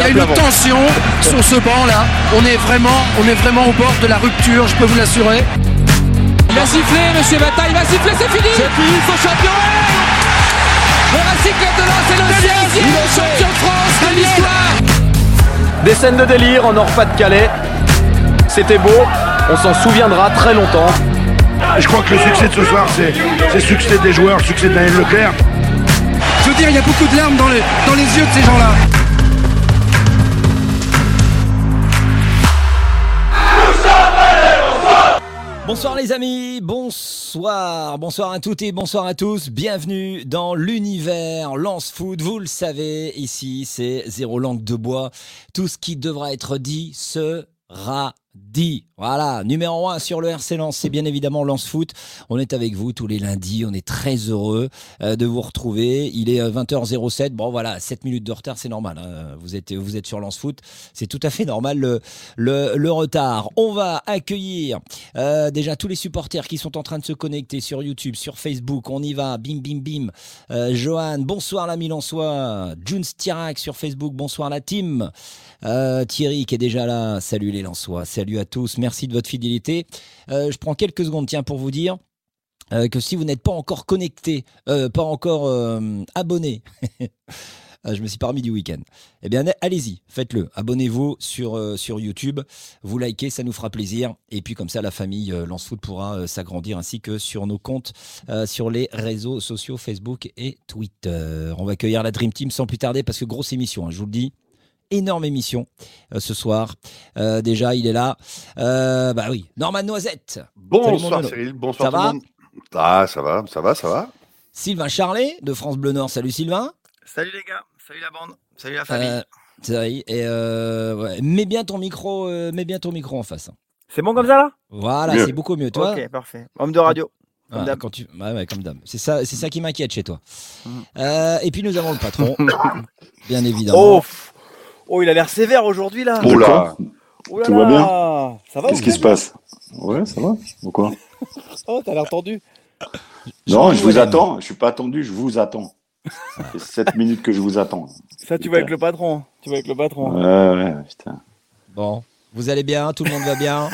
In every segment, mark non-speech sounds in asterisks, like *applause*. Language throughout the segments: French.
y a une tension sur ce banc là. On est vraiment, on est vraiment au bord de la rupture, je peux vous l'assurer. Il va siffler, monsieur Bata, il va siffler, c'est fini C'est fini, son champion Le Racing Club de Lens est le 16e champion de France de l'histoire Des scènes de délire en Nord-Pas-de-Calais. C'était beau, on s'en souviendra très longtemps. Je crois que le succès de ce soir, c'est le succès des joueurs, le succès de Daniel Leclerc. Je veux dire, il y a beaucoup de larmes dans les, dans les yeux de ces gens-là. Bonsoir les amis, bonsoir, bonsoir à toutes et bonsoir à tous, bienvenue dans l'univers Lance Foot, vous le savez, ici c'est zéro langue de bois, tout ce qui devra être dit sera dit. Voilà, numéro 1 sur le RC Lens, c'est bien évidemment Lance Foot. On est avec vous tous les lundis, on est très heureux euh, de vous retrouver. Il est 20h07, bon voilà, 7 minutes de retard, c'est normal. hein. Vous, êtes, vous êtes sur Lance Foot, c'est tout à fait normal le, le, le retard. On va accueillir euh, déjà tous les supporters qui sont en train de se connecter sur YouTube, sur Facebook. On y va, bim bim bim. Euh, Johan, bonsoir l'ami Lançois. Junes Tirac sur Facebook, bonsoir la team. Euh, Thierry qui est déjà là, salut les Lensois, salut à tous, merci de votre fidélité. Euh, je prends quelques secondes tiens pour vous dire euh, que si vous n'êtes pas encore connecté, pas encore abonné, euh, *laughs* je me suis parmi du week-end, eh bien allez-y, faites-le, abonnez-vous sur, sur YouTube, vous likez, ça nous fera plaisir, et puis comme ça la famille euh, Lance Foot pourra s'agrandir ainsi que sur nos comptes sur les réseaux sociaux Facebook et Twitter. On va accueillir la Dream Team sans plus tarder parce que grosse émission, hein, je vous le dis énorme émission euh, ce soir. Euh, déjà, il est là. Euh, bah oui, Norman Noisette. Bonsoir Cyril, bonsoir Ça tout va le monde. Ah, ça va, ça va, ça va. Sylvain Charlet de France Bleu Nord. Salut Sylvain. Salut les gars, salut la bande, salut la famille. Euh, ça y est, et euh, ouais, mets bien ton micro, euh, mets bien ton micro en face. hein. C'est bon comme ça là? Voilà, c'est beaucoup mieux. Toi, Ok, parfait. Homme de radio. comme Ouais, d'hab. quand tu, ouais, ouais, comme. C'est ça, c'est ça qui m'inquiète chez toi. Mhm. Euh, et puis nous avons le patron, *laughs* bien évidemment. Oh. Oh, il a l'air sévère aujourd'hui là. Oh là, Oh là Tout va bien Ça va Qu'est-ce qui se passe Ouais, ça va Pourquoi *laughs* Oh, t'as l'air tendu. Non, je vous attends. Je suis pas attendu, je vous attends. C'est 7 minutes que je vous attends. Ça, tu vas avec le patron. Tu vas avec le patron. Ouais, ouais, putain. Bon, vous allez bien, tout le monde va bien.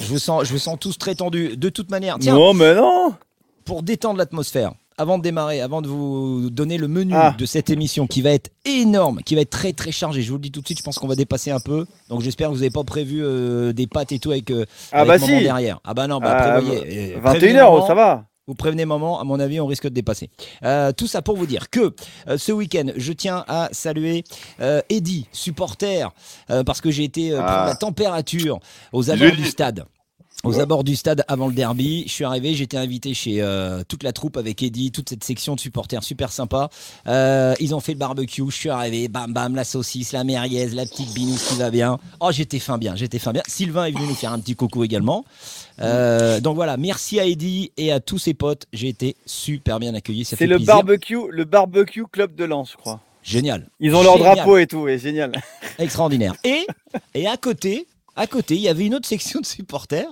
Je vous sens, je vous sens tous très tendus. De toute manière, tiens, Non, mais non. pour détendre l'atmosphère, avant de démarrer, avant de vous donner le menu Ah. de cette émission qui va être énorme, qui va être très très chargé, je vous le dis tout de suite, je pense qu'on va dépasser un peu. Donc j'espère que vous n'avez pas prévu euh, des pâtes et tout avec, euh, Ah avec bah maman si. derrière. Ah bah non, bah Ah, prévoyez. Euh, prévenez 21h, maman. ça va. Vous prévenez maman, à mon avis, on risque de dépasser. Euh, tout ça pour vous dire que euh, ce week-end, je tiens à saluer euh, Eddy, supporter, euh, parce que j'ai été euh, prendre Ah. la température aux abords du stade. Aux abords du stade avant le derby, je suis arrivé, j'étais invité chez euh, toute la troupe avec Eddy, toute cette section de supporters super sympa. Euh, ils ont fait le barbecue, je suis arrivé, bam bam, la saucisse, la merguez, la petite binous qui va bien. Oh, j'étais fin bien, j'étais fin bien. Sylvain est venu nous faire un petit coucou également. Euh, donc voilà, merci à Eddy et à tous ses potes. J'ai été super bien accueilli. C'est le plaisir. barbecue, le barbecue club de Lens, je crois. Génial. Ils ont leur Génial. drapeau et tout, et génial. Extraordinaire. Et, et à côté, à côté, il y avait une autre section de supporters,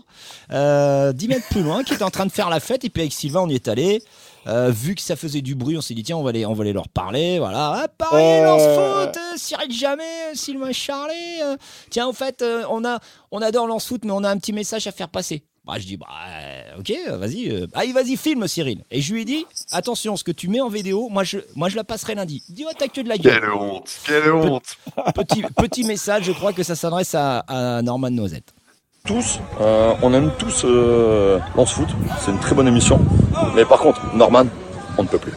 euh, 10 mètres plus loin, qui était en train de faire la fête. Et puis avec Sylvain, on y est allé. Euh, vu que ça faisait du bruit, on s'est dit tiens, on va aller, on va aller leur parler. Voilà, ah, Paris, Euh. lance foot, Cyril Jamais, Sylvain Charlet. euh, tiens, au fait, on a, on adore lance foot, mais on a un petit message à faire passer. Bah, je dis bah euh, ok, vas-y, euh, allez, vas-y, filme Cyril. Et je lui ai dit attention, ce que tu mets en vidéo, moi je, moi je la passerai lundi. Il dit oh t'as que de la gueule. quelle honte, quelle honte. Petit, petit message, je crois que ça s'adresse à, à Norman Noisette. tous, euh, on aime tous euh, Lance Foot, c'est une très bonne émission. Mais par contre, Norman, on ne peut plus.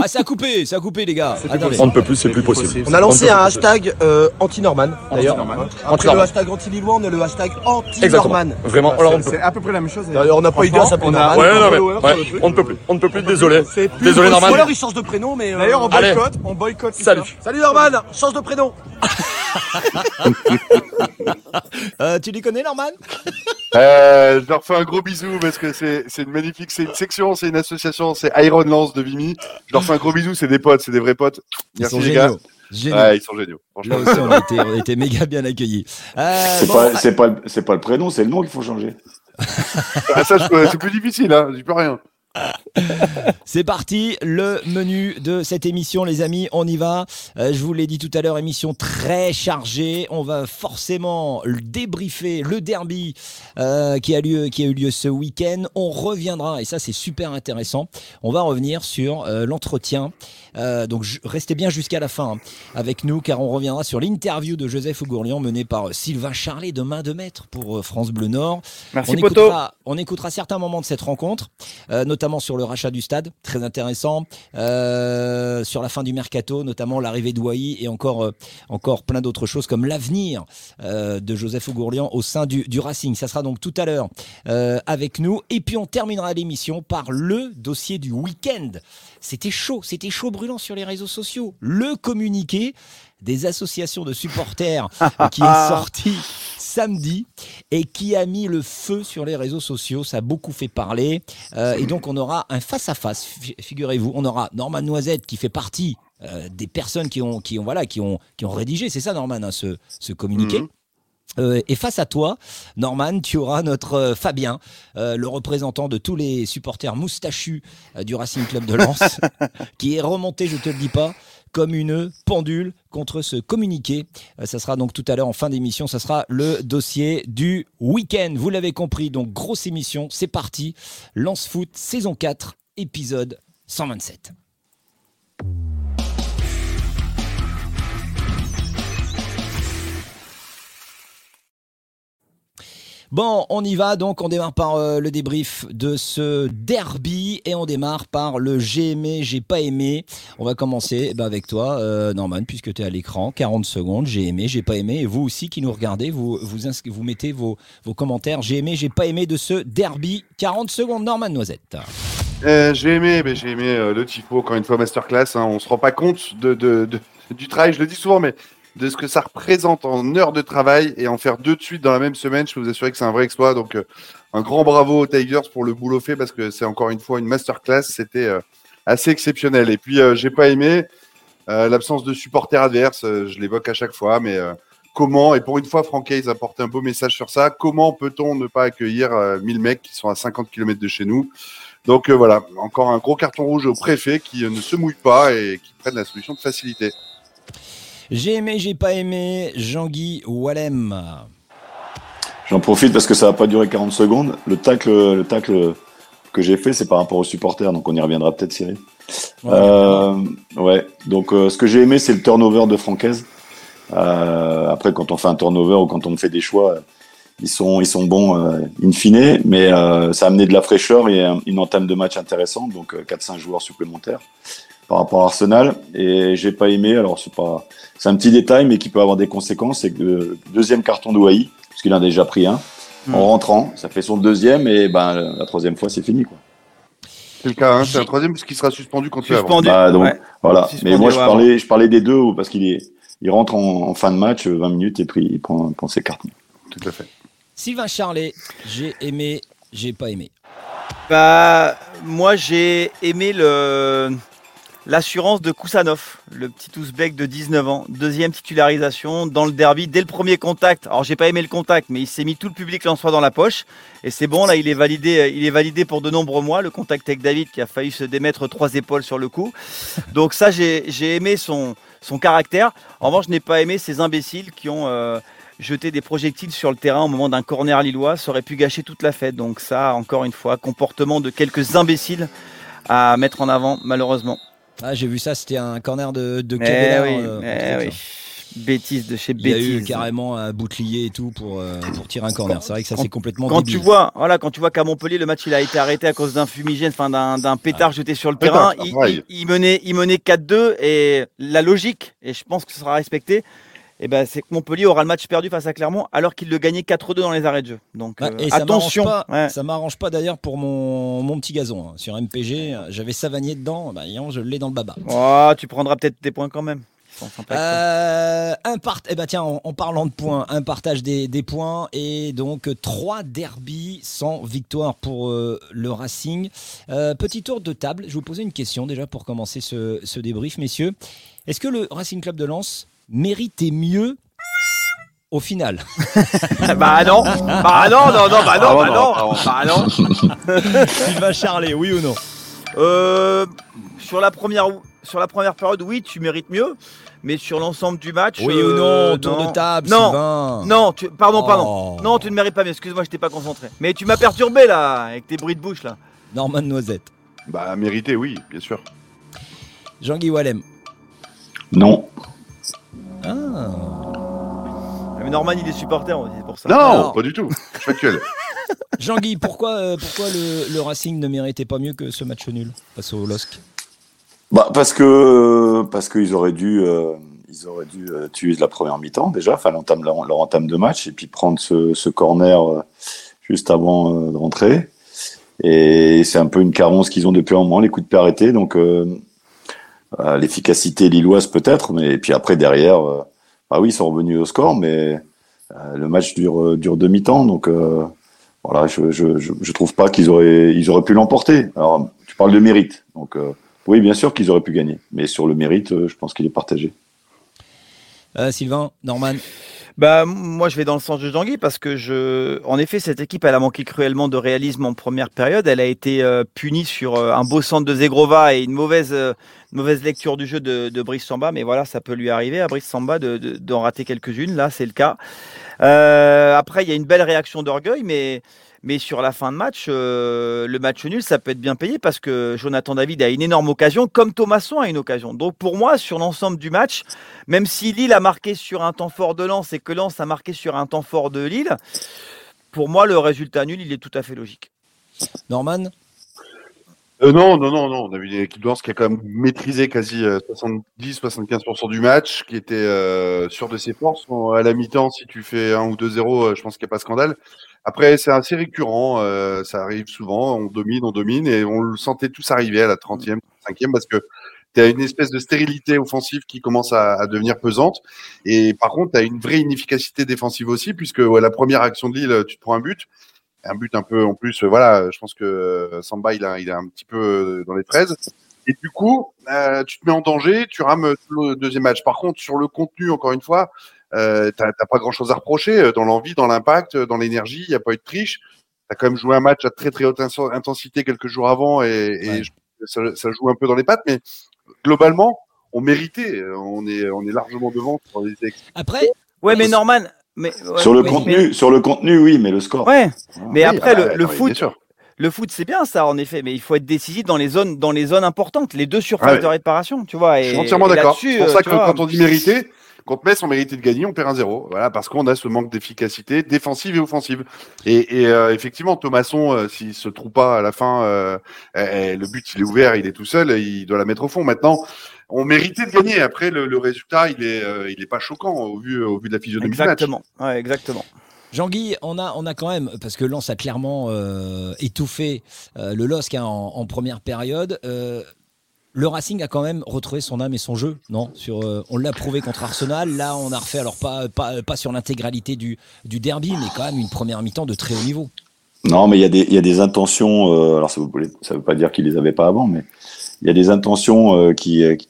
Ah, ça a coupé, ça a coupé, les gars. On ne peut plus, c'est plus possible. On a lancé un hashtag euh, anti-Norman, d'ailleurs. Anti-Norman. Après le hashtag anti-Lillois, on a le hashtag anti-Norman. Vraiment, alors on ne peut C'est à peu près la même chose. D'ailleurs, on n'a pas à s'appeler Norman. Ouais, non, mais, ouais, on ne peut plus, on ne peut plus, désolé. Désolé Ou Norman. alors il change de prénom, mais. euh, D'ailleurs, on boycotte, on boycotte. Salut. Salut Norman, change de prénom. *laughs* *laughs* Euh, tu les connais, Norman? Euh, je leur fais un gros bisou parce que c'est c'est une magnifique, c'est une section, c'est une association, c'est Iron Lance de Vimy. Je leur fais un gros bisou, c'est des potes, c'est des vrais potes. Ils Merci sont les gars. Ouais, ils sont géniaux. Là aussi, on a été, on a été méga bien accueillis. Euh, C'est bon, pas, c'est pas, le- c'est pas le prénom, c'est le nom qu'il faut changer. Ah, ça, je c'est plus difficile, hein, j'y peux rien. *laughs* C'est parti, le menu de cette émission, les amis, on y va. Euh, je vous l'ai dit tout à l'heure, émission très chargée. On va forcément débriefer le derby euh, qui, a lieu, qui a eu lieu ce week-end. On reviendra, et ça c'est super intéressant, on va revenir sur euh, l'entretien. Euh, donc restez bien jusqu'à la fin hein, avec nous, car on reviendra sur l'interview de Joseph Ougourlian menée par Sylvain Charlet de main de maître pour euh, France Bleu Nord. Merci, on Poto. écoutera, on écoutera certains moments de cette rencontre, euh, notamment sur le rachat du stade, très intéressant, euh, sur la fin du mercato, notamment l'arrivée Wai et encore, euh, encore plein d'autres choses comme l'avenir euh, de Joseph Ougourlian au sein du, du Racing. Ça sera donc tout à l'heure euh, avec nous. Et puis on terminera l'émission par le dossier du week-end. C'était chaud, c'était chaud brûlant sur les réseaux sociaux. Le communiqué des associations de supporters *laughs* qui est sorti samedi et qui a mis le feu sur les réseaux sociaux. Ça a beaucoup fait parler. Euh, et donc, on aura un face-à-face, fi- figurez-vous. On aura Norman Noisette qui fait partie euh, des personnes qui ont, qui ont, voilà, qui ont, qui ont rédigé, c'est ça, Norman, hein, ce, ce communiqué? Euh, et face à toi, Norman, tu auras notre euh, Fabien, euh, le représentant de tous les supporters moustachus du Racing Club de Lens, *laughs* qui est remonté, je te le dis pas, comme une pendule contre ce communiqué. Ça sera donc tout à l'heure en fin d'émission, ça sera le dossier du week-end. Vous l'avez compris, donc grosse émission, c'est parti. Lance Foot, saison 4, épisode 127. Bon, on y va donc. On démarre par euh, le débrief de ce derby et on démarre par le j'ai aimé, j'ai pas aimé. On va commencer eh ben, avec toi, euh, Norman, puisque tu es à l'écran. 40 secondes, j'ai aimé, j'ai pas aimé. Et vous aussi qui nous regardez, vous, vous, mettez vos, vos commentaires. J'ai aimé, j'ai pas aimé de ce derby. 40 secondes, Norman Noisette. Euh, j'ai aimé, mais j'ai aimé le tifo, encore une fois, masterclass. Hein, on se rend pas compte de- de- du travail, je le dis souvent, mais de ce que ça représente en heures de travail et en faire deux de suite dans la même semaine, je peux vous assurer que c'est un vrai exploit. Donc, euh, un grand bravo aux Tigers pour le boulot fait parce que c'est encore une fois une masterclass. C'était euh, assez exceptionnel. Et puis, euh, j'ai pas aimé l'absence de supporters adverses. je l'évoque à chaque fois, mais comment, et pour une fois, Franck Hayes a porté un beau message sur ça, comment peut-on ne pas accueillir euh, 1000 mecs qui sont à 50 km de chez nous? Donc voilà, encore un gros carton rouge au préfet qui ne se mouille pas et qui prenne la solution de facilité. J'ai aimé, j'ai pas aimé. Jean-Guy Wallem. J'en profite parce que ça va pas durer 40 secondes. Le tacle, le tacle que j'ai fait, c'est par rapport aux supporters, donc on y reviendra peut-être, Cyril. Ouais, Euh, ouais. Donc, euh, ce que j'ai aimé, c'est le turnover de Francaise. Euh, après, quand on fait un turnover ou quand on fait des choix, ils sont, ils sont bons in fine, mais ça a amené de la fraîcheur et un- une entame de match intéressante, donc euh, 4-5 joueurs supplémentaires par rapport à Arsenal. Et j'ai pas aimé, alors c'est pas, c'est un petit détail, mais qui peut avoir des conséquences, c'est que le deuxième carton de Wai, parce qu'il en a déjà pris un, Hmm. en rentrant, ça fait son deuxième, et ben la troisième fois, c'est fini, quoi. C'est le cas, hein, c'est un troisième puisqu'il sera suspendu contre. Suspendu. Bah, donc, ouais. voilà. Suspendu Mais moi, je parlais, je parlais des deux parce qu'il est, il rentre en, en fin de match, euh, 20 minutes, et puis il prend, prend ses cartons. Tout à fait. Sylvain Charlet. J'ai aimé, j'ai pas aimé. Bah, moi j'ai aimé le l'assurance de Kusanov, le petit ouzbek de 19 ans, deuxième titularisation dans le derby dès le premier contact. Alors j'ai pas aimé le contact, mais il s'est mis tout le public lensois dans la poche et c'est bon là, il est validé, il est validé pour de nombreux mois. Le contact avec David qui a failli se démettre trois épaules sur le coup. Donc ça j'ai aimé son son caractère. En revanche, je n'ai pas aimé ces imbéciles qui ont euh, jeter des projectiles sur le terrain au moment d'un corner lillois, ça aurait pu gâcher toute la fête. Donc ça, encore une fois, comportement de quelques imbéciles à mettre en avant, malheureusement. Ah, j'ai vu ça, c'était un corner de, de Mais Cabella, oui, euh, entre oui. Bêtise de chez Il y a eu bêtise. carrément un bouclier et tout pour, euh, pour tirer un corner. C'est vrai que ça c'est complètement Quand débile. tu vois, voilà, quand tu vois qu'à Montpellier le match il a été arrêté à cause d'un fumigène, enfin d'un, d'un pétard jeté sur le terrain, Pétard, il, il- il menait, il menait 4-2 et la logique, et je pense que ce sera respecté, et ben c'est que Montpellier aura le match perdu face à Clermont alors qu'il le gagnait 4-2 dans les arrêts de jeu. Donc euh, et ça attention. m'arrange pas, Ouais. ça m'arrange pas d'ailleurs pour mon, mon petit gazon. hein. Sur MPG, j'avais Savanier dedans, bah, je l'ai dans le baba. Oh, tu prendras peut-être des points quand même. Euh, un part... eh ben tiens, en, en parlant de points, un partage des, des points et donc trois derbies sans victoire pour euh, le Racing. Euh, petit tour de table, je vais vous poser une question déjà pour commencer ce, ce débrief, messieurs. Est-ce que le Racing Club de Lens méritait mieux au final. *laughs* bah non, bah non, non, non, bah non, bah non, bah non. *laughs* Sylvain Charlet, oui ou non Euh, sur la première, sur la première période, oui, tu mérites mieux. Mais sur l'ensemble du match, Oui ou euh, non Tour de table, non, Sylvain. non, tu, pardon, pardon. Oh. Non, tu ne mérites pas mieux. Excuse-moi, je t'ai pas concentré. Mais tu m'as perturbé là, avec tes bruits de bouche là. Norman Noisette. Bah, mérité, oui, bien sûr. Jean-Guy Wallem. Non. Ah. Mais Norman, il est supporter, c'est pour ça. Non, Alors- pas du tout. Factuel. *laughs* Jean-Guy, pourquoi, euh, pourquoi le, le Racing ne méritait pas mieux que ce match nul face au LOSC? Bah, parce que parce qu'ils auraient dû euh, ils auraient dû euh, tuer la première mi-temps déjà, enfin l'entame leur, leur entame de match et puis prendre ce, ce corner euh, juste avant euh, de rentrer. Et c'est un peu une carence qu'ils ont depuis un moment, les coups de pied arrêtés. Donc l'efficacité lilloise peut-être, mais puis après derrière, euh, bah oui, ils sont revenus au score, mais euh, le match dure euh, dure demi-temps, donc euh, voilà, je, je, je, trouve pas qu'ils auraient ils auraient pu l'emporter. Alors tu parles de mérite, donc euh, oui, bien sûr qu'ils auraient pu gagner, mais sur le mérite, euh, je pense qu'il est partagé. Euh, Sylvain, Norman. Bah, moi, je vais dans le sens de Jean-Guy parce que je, en effet, cette équipe, elle a manqué cruellement de réalisme en première période. Elle a été euh, punie sur euh, un beau centre de Zegrova et une mauvaise, euh, mauvaise lecture du jeu de, Brice Samba. Mais voilà, ça peut lui arriver à Brice Samba de- de- d'en rater quelques-unes. Là, c'est le cas. Après, il y a une belle réaction d'orgueil, mais, mais sur la fin de match, euh, le match nul, ça peut être bien payé parce que Jonathan David a une énorme occasion, comme Thomasson a une occasion. Donc pour moi, sur l'ensemble du match, même si Lille a marqué sur un temps fort de Lens et que Lens a marqué sur un temps fort de Lille, pour moi, le résultat nul, il est tout à fait logique. Norman Euh, non, non, non, non. On a vu une équipe de Lens qui a quand même maîtrisé quasi 70-75% du match, qui était euh, sûr de ses forces. Bon, à la mi-temps, si tu fais 1 ou 2-0, euh, je pense qu'il n'y a pas scandale. Après, c'est assez récurrent. euh, ça arrive souvent. On domine, on domine. Et on le sentait tous arriver à la 30e, 35e, parce que tu as une espèce de stérilité offensive qui commence à, à devenir pesante. Et par contre, tu as une vraie inefficacité défensive aussi, puisque ouais, la première action de Lille, tu te prends un but un but un peu en plus. euh, Voilà, je pense que Samba il a, il a un petit peu euh, dans les 13. Et du coup, euh, tu te mets en danger, tu rames le deuxième match. Par contre, sur le contenu, encore une fois, euh, t'as t'as pas grand chose à reprocher euh, dans l'envie, dans l'impact, euh, dans l'énergie. Il n'y a pas eu de triche. Tu as quand même joué un match à très très haute intensité quelques jours avant et, et je- ça, ça joue un peu dans les pattes. Mais globalement, on méritait. Euh, On est, on est largement devant sur les ex- Après, Ouais, mais Norman. Mais, ouais, sur le mais- contenu, sur le contenu, oui, mais le score. Ouais, mais Oui, après, ah bah, le, le non, mais foot, le foot, c'est bien ça, en effet, mais il faut être décisif dans les zones, dans les zones importantes, les deux surfaces Ah ouais. de réparation, tu vois. Je et- suis entièrement d'accord. C'est pour ça tu que vois, quand on dit mériter, contre Metz, on méritait de gagner, on perd un zéro. Voilà, parce qu'on a ce manque d'efficacité défensive et offensive. Et, euh, effectivement, Thomasson, euh, s'il se trouve pas à la fin, euh, eh, le but il est ouvert, il est tout seul, il doit la mettre au fond. Maintenant, on méritait de gagner. Après, le, résultat, il est, il est pas choquant au vu, de la physionomie. Exactement, exactement. Jean-Guy, on a, quand même, parce que Lens a clairement étouffé le LOSC hein, en, première période, le Racing a quand même retrouvé son âme et son jeu, non? Sur, euh, On l'a prouvé contre Arsenal, là on a refait, alors pas, pas, pas sur l'intégralité du, du derby, mais quand même une première mi-temps de très haut niveau. Non, mais il y a des, il y a des intentions. euh, alors ça ça veut pas dire qu'ils les avaient pas avant, mais il y a des intentions euh, qui, qui,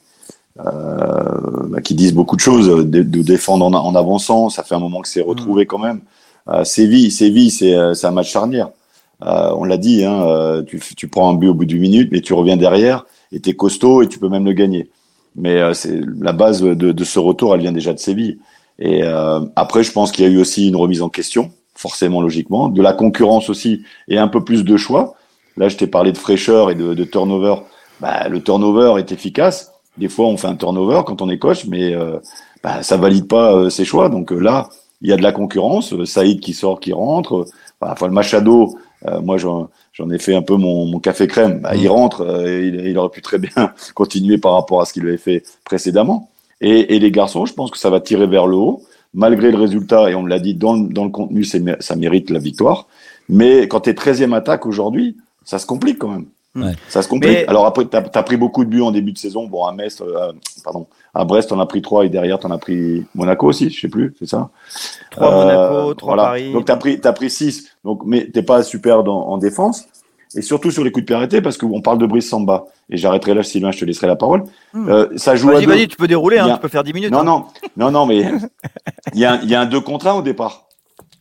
bah, qui disent beaucoup de choses. De, de défendre en, en avançant, ça fait un moment que c'est retrouvé quand même. Séville, Séville, c'est un match charnière. On l'a dit, hein, tu, tu prends un but au bout d'une minute, mais tu reviens derrière et t'es costaud et tu peux même le gagner. Mais euh, c'est la base de, ce retour, elle vient déjà de Séville. Et euh, après, je pense qu'il y a eu aussi une remise en question, forcément, logiquement, de la concurrence aussi et un peu plus de choix. Là, je t'ai parlé de fraîcheur et de, turnover. Bah, le turnover est efficace. Des fois, on fait un turnover quand on est coach, mais euh, bah, ça valide pas euh, ses choix. Donc là, il y a de la concurrence. Saïd qui sort, qui rentre. Bah, enfin, le Machado, euh, moi, j'en ai fait un peu mon, mon café crème. Bah, il rentre. euh, il, il aurait pu très bien *laughs* continuer par rapport à ce qu'il avait fait précédemment. Et, et les garçons, je pense que ça va tirer vers le haut, malgré le résultat. Et on l'a dit, dans, le- dans le contenu, ça mérite la victoire. Mais quand tu es 13e attaque aujourd'hui, ça se complique quand même. Ouais. Ça se complique. Mais- Alors après, tu as, pris beaucoup de buts en début de saison. Bon, à Metz, euh, pardon, à Brest, on a pris 3 et derrière, tu en as pris Monaco aussi, je sais plus, c'est ça? 3 Euh, Monaco, 3 voilà. Paris. Donc tu as pris, t'as pris 6, donc, mais tu pas super dans, en défense. et surtout sur les coups de pied arrêtés, parce qu'on parle de Brice Samba, et j'arrêterai là, Sylvain, je te laisserai la parole. Hmm. Euh, ça joue à Vas-y, tu peux dérouler, hein, a- tu peux faire 10 minutes. Non, hein. non, non, non, mais *laughs* il y, a un- il y a un 2 contre 1 au départ,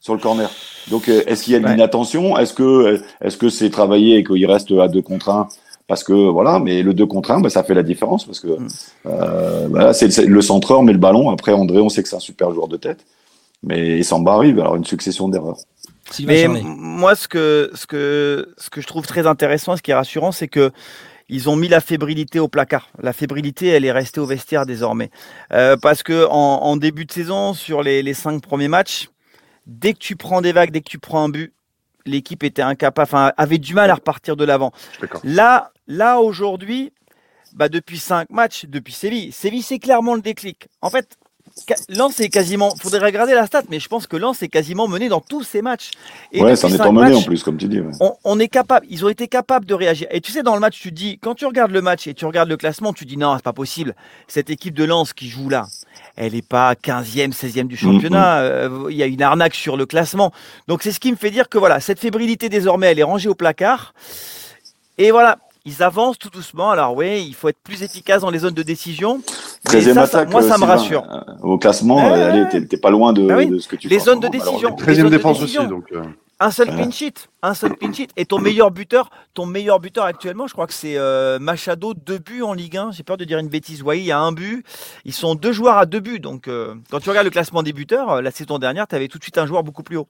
sur le corner. Donc, euh, est-ce qu'il y a de Ouais. l'inattention? Est-ce que euh, est-ce que c'est travaillé et qu'il reste à 2 contre 1 Parce que voilà, mais le 2 contre 1, bah, ça fait la différence parce que Mm. euh, voilà, c'est le centreur met le ballon. Après, André, on sait que c'est un super joueur de tête, mais Samba arrive. Alors, une succession d'erreurs. Mais moi, ce que, ce, que, ce que je trouve très intéressant, ce qui est rassurant, c'est que ils ont mis la fébrilité au placard. La fébrilité, elle est restée au vestiaire désormais. Euh, parce que en, en début de saison, sur les, les cinq premiers matchs, dès que tu prends des vagues, dès que tu prends un but, l'équipe était incapable, enfin, avait du mal à repartir de l'avant. Là, là aujourd'hui, bah, depuis cinq matchs, depuis Séville, Séville, c'est clairement le déclic. En fait, Lens est quasiment, faudrait regarder la stat, mais je pense que Lens est quasiment mené dans tous ses matchs. Et ouais, ça en est cinq emmené en matchs, plus, comme tu dis. ouais. on, on est capable, ils ont été capables de réagir. Et tu sais, dans le match, tu te dis, quand tu regardes le match et tu regardes le classement, tu dis non, c'est pas possible. Cette équipe de Lens qui joue là, elle n'est pas 15e, 16e du championnat. Euh, Il y a une arnaque sur le classement. Donc c'est ce qui me fait dire que voilà, cette fébrilité désormais, elle est rangée au placard. Et voilà, ils avancent tout doucement. Alors oui, il faut être plus efficace dans les zones de décision. 13e ça, ça- moi, euh, ça me rassure. euh, Au classement, euh, t'es- pas loin de, Ah oui. de ce que tu Les fais zones de décision. malheureusement. Les 13 e zones de défense décision. aussi, donc. euh, Un seul Voilà. sheet, un seul clean sheet. Et ton meilleur buteur, ton meilleur buteur actuellement, je crois que c'est euh, Machado, deux buts en Ligue 1. J'ai peur de dire une bêtise. Oui, il y a un but. Ils sont deux joueurs à deux buts. Donc, euh, quand tu regardes le classement des buteurs, euh, la saison dernière, tu avais tout de suite un joueur beaucoup plus haut.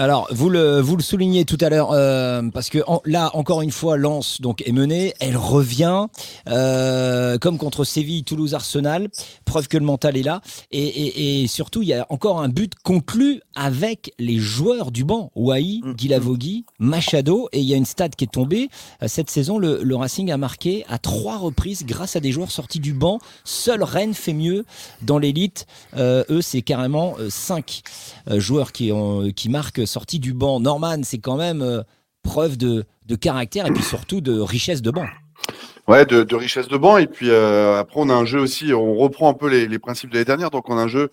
Alors, vous le, vous le soulignez tout à l'heure, euh, parce que en- là, encore une fois, Lens donc, est menée, elle revient, euh, comme contre Séville, Toulouse, Arsenal, preuve que le mental est là, et, et- et surtout, il y a encore un but conclu avec les joueurs du banc, Wai, Mm. Guilavogui, Machado, et il y a une stat qui est tombée, Euh, cette saison, le, le Racing a marqué à trois reprises grâce à des joueurs sortis du banc, seul Rennes fait mieux dans l'élite, Euh, eux, c'est carrément 5 joueurs qui, ont, qui marquent sortis du banc. Norman, c'est quand même euh, preuve de, de caractère et puis surtout de richesse de banc. Ouais, de, richesse de banc. Et puis euh, après, on a un jeu aussi, on reprend un peu les, les principes de l'année dernière. Donc, on a un jeu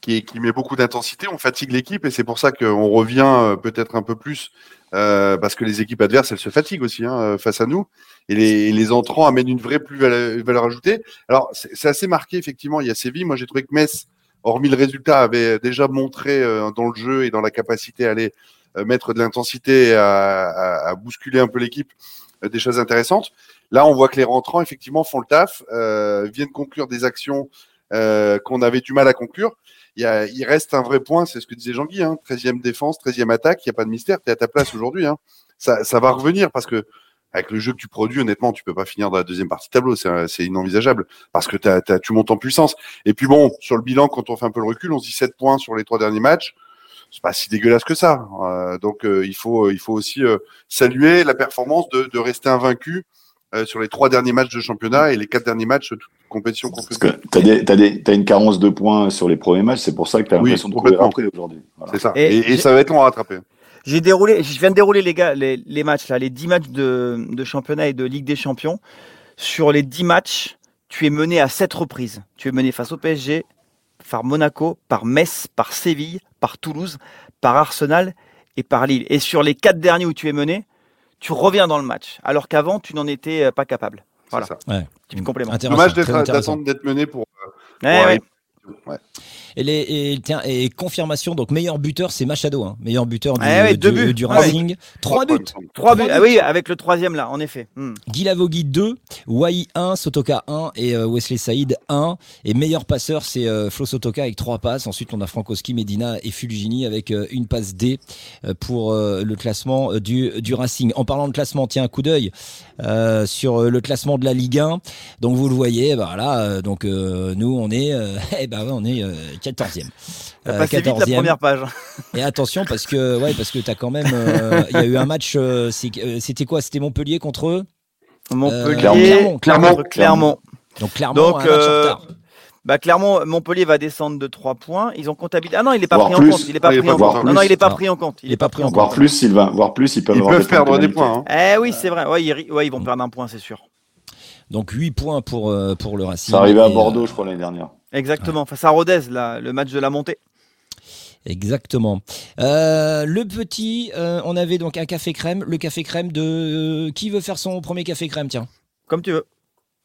qui, qui met beaucoup d'intensité. On fatigue l'équipe et c'est pour ça qu'on revient euh, peut-être un peu plus parce que les équipes adverses, elles se fatiguent aussi hein, face à nous. Et les, les entrants amènent une vraie valeur ajoutée. Alors, c'est assez marqué, effectivement. Il y a Séville. Moi, j'ai trouvé que Metz, hormis le résultat, avait déjà montré euh, dans le jeu et dans la capacité à aller euh, mettre de l'intensité, à, bousculer un peu l'équipe, euh, des choses intéressantes. Là, on voit que les rentrants, effectivement, font le taf, viennent conclure des actions qu'on avait du mal à conclure. Il, reste un vrai point, c'est ce que disait Jean-Guy, hein, 13e défense, 13e attaque, il n'y a pas de mystère, tu es à ta place aujourd'hui. Hein. Ça va revenir parce que avec le jeu que tu produis, honnêtement, tu peux pas finir dans la deuxième partie de tableau, c'est c'est inenvisageable parce que t'as- t'as- tu montes en puissance. Et puis bon, sur le bilan, quand on fait un peu le recul, on se dit 7 points sur les trois derniers matchs c'est pas si dégueulasse que ça. Euh, donc euh, il faut il faut aussi euh, saluer la performance de, de rester invaincu euh, sur les trois derniers matchs de championnat et les quatre derniers matchs de compétition que t'as des, t'as des, t'as une carence de points sur les premiers matchs, c'est pour ça que t'as Oui, l'impression de courir complètement. après aujourd'hui. Voilà. C'est ça. Et Et, et j'ai- ça va être long à rattraper. J'ai déroulé, je viens de dérouler les gars, les, les matchs là, les 10 matchs de, de championnat et de Ligue des Champions. Sur les 10 matchs, tu es mené à 7 reprises. Tu es mené face au PSG, par Monaco, par Metz, par Séville, par Toulouse, par Arsenal et par Lille. Et sur les 4 derniers où tu es mené, tu reviens dans le match. Alors qu'avant, tu n'en étais euh, pas capable. Voilà. C'est ça. Ouais. Petit complément. Intéressant, Dommage d'être d'attendre d'être mené pour. euh, pour ouais. Ouais. Et, les, et, tiens, et confirmation, donc meilleur buteur, c'est Machado, hein, meilleur buteur du, Ouais, ouais, buts. du Ouais. Racing. Trois buts. Trois buts. Ah oui, avec le troisième là, en effet. Hmm. Guilavogui 2, Wai 1, Sotoka 1 et euh, Wesley Saïd 1. Et meilleur passeur, c'est euh, Flo Sotoka avec trois passes. Ensuite, on a Frankowski, Medina et Fulgini avec euh, une passe D pour euh, le classement du, du Racing. En parlant de classement, tiens, un coup d'œil euh, sur le classement de la Ligue 1. Donc, vous le voyez, bah, voilà, donc euh, nous, on est, euh, *laughs* eh ben, on est euh, 14e. T'as Euh, passé vite la 14e. première page. Et attention parce que ouais parce que t'as quand même euh, il y a eu un match euh, euh, c'était quoi? C'était Montpellier contre eux? Montpellier, Clermont, Clermont. contre Clermont. donc clairement Donc, un match en retard. Bah clairement, Montpellier va descendre de 3 points. Ils ont comptabilisé. Ah non, il n'est pas pris en plus. compte. Il est pas Ah, il pris en compte. plus. Non, non, il n'est pas Non. pris en compte. Il est pas pris en Voire plus, Sylvain, voire plus, ils peuvent Ils perdre des points. hein. Eh oui, c'est vrai. Ouais, ils, ri- ouais, ils vont perdre un point, c'est sûr. Donc 8 points pour euh, pour le Racing. Ça arrivait à Bordeaux, je crois, l'année dernière. Exactement. Face à Rodez, là, le match de la montée. Exactement. Euh, le petit, euh, on avait donc un café crème. Le café crème de. euh, qui veut faire son premier café crème Tiens? Comme tu veux.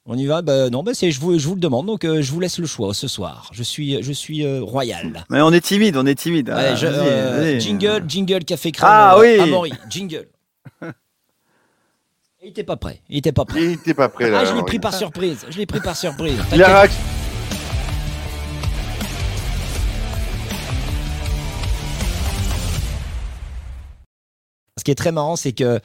On y va? Bah, Non, bah, c'est, je, vous, je vous le demande. Donc, euh, je vous laisse le choix ce soir. Je suis, je suis euh, royal. Mais on est timide, on est timide. Ouais, Ah, je- euh, vas-y. jingle, jingle, café crème. Ah euh, oui. Amaury, jingle. *laughs* Il était pas prêt. Il était pas prêt. Il était pas prêt là. Ah, je l'ai pris par surprise. Je l'ai pris par surprise. Il a Ce qui est très marrant, c'est que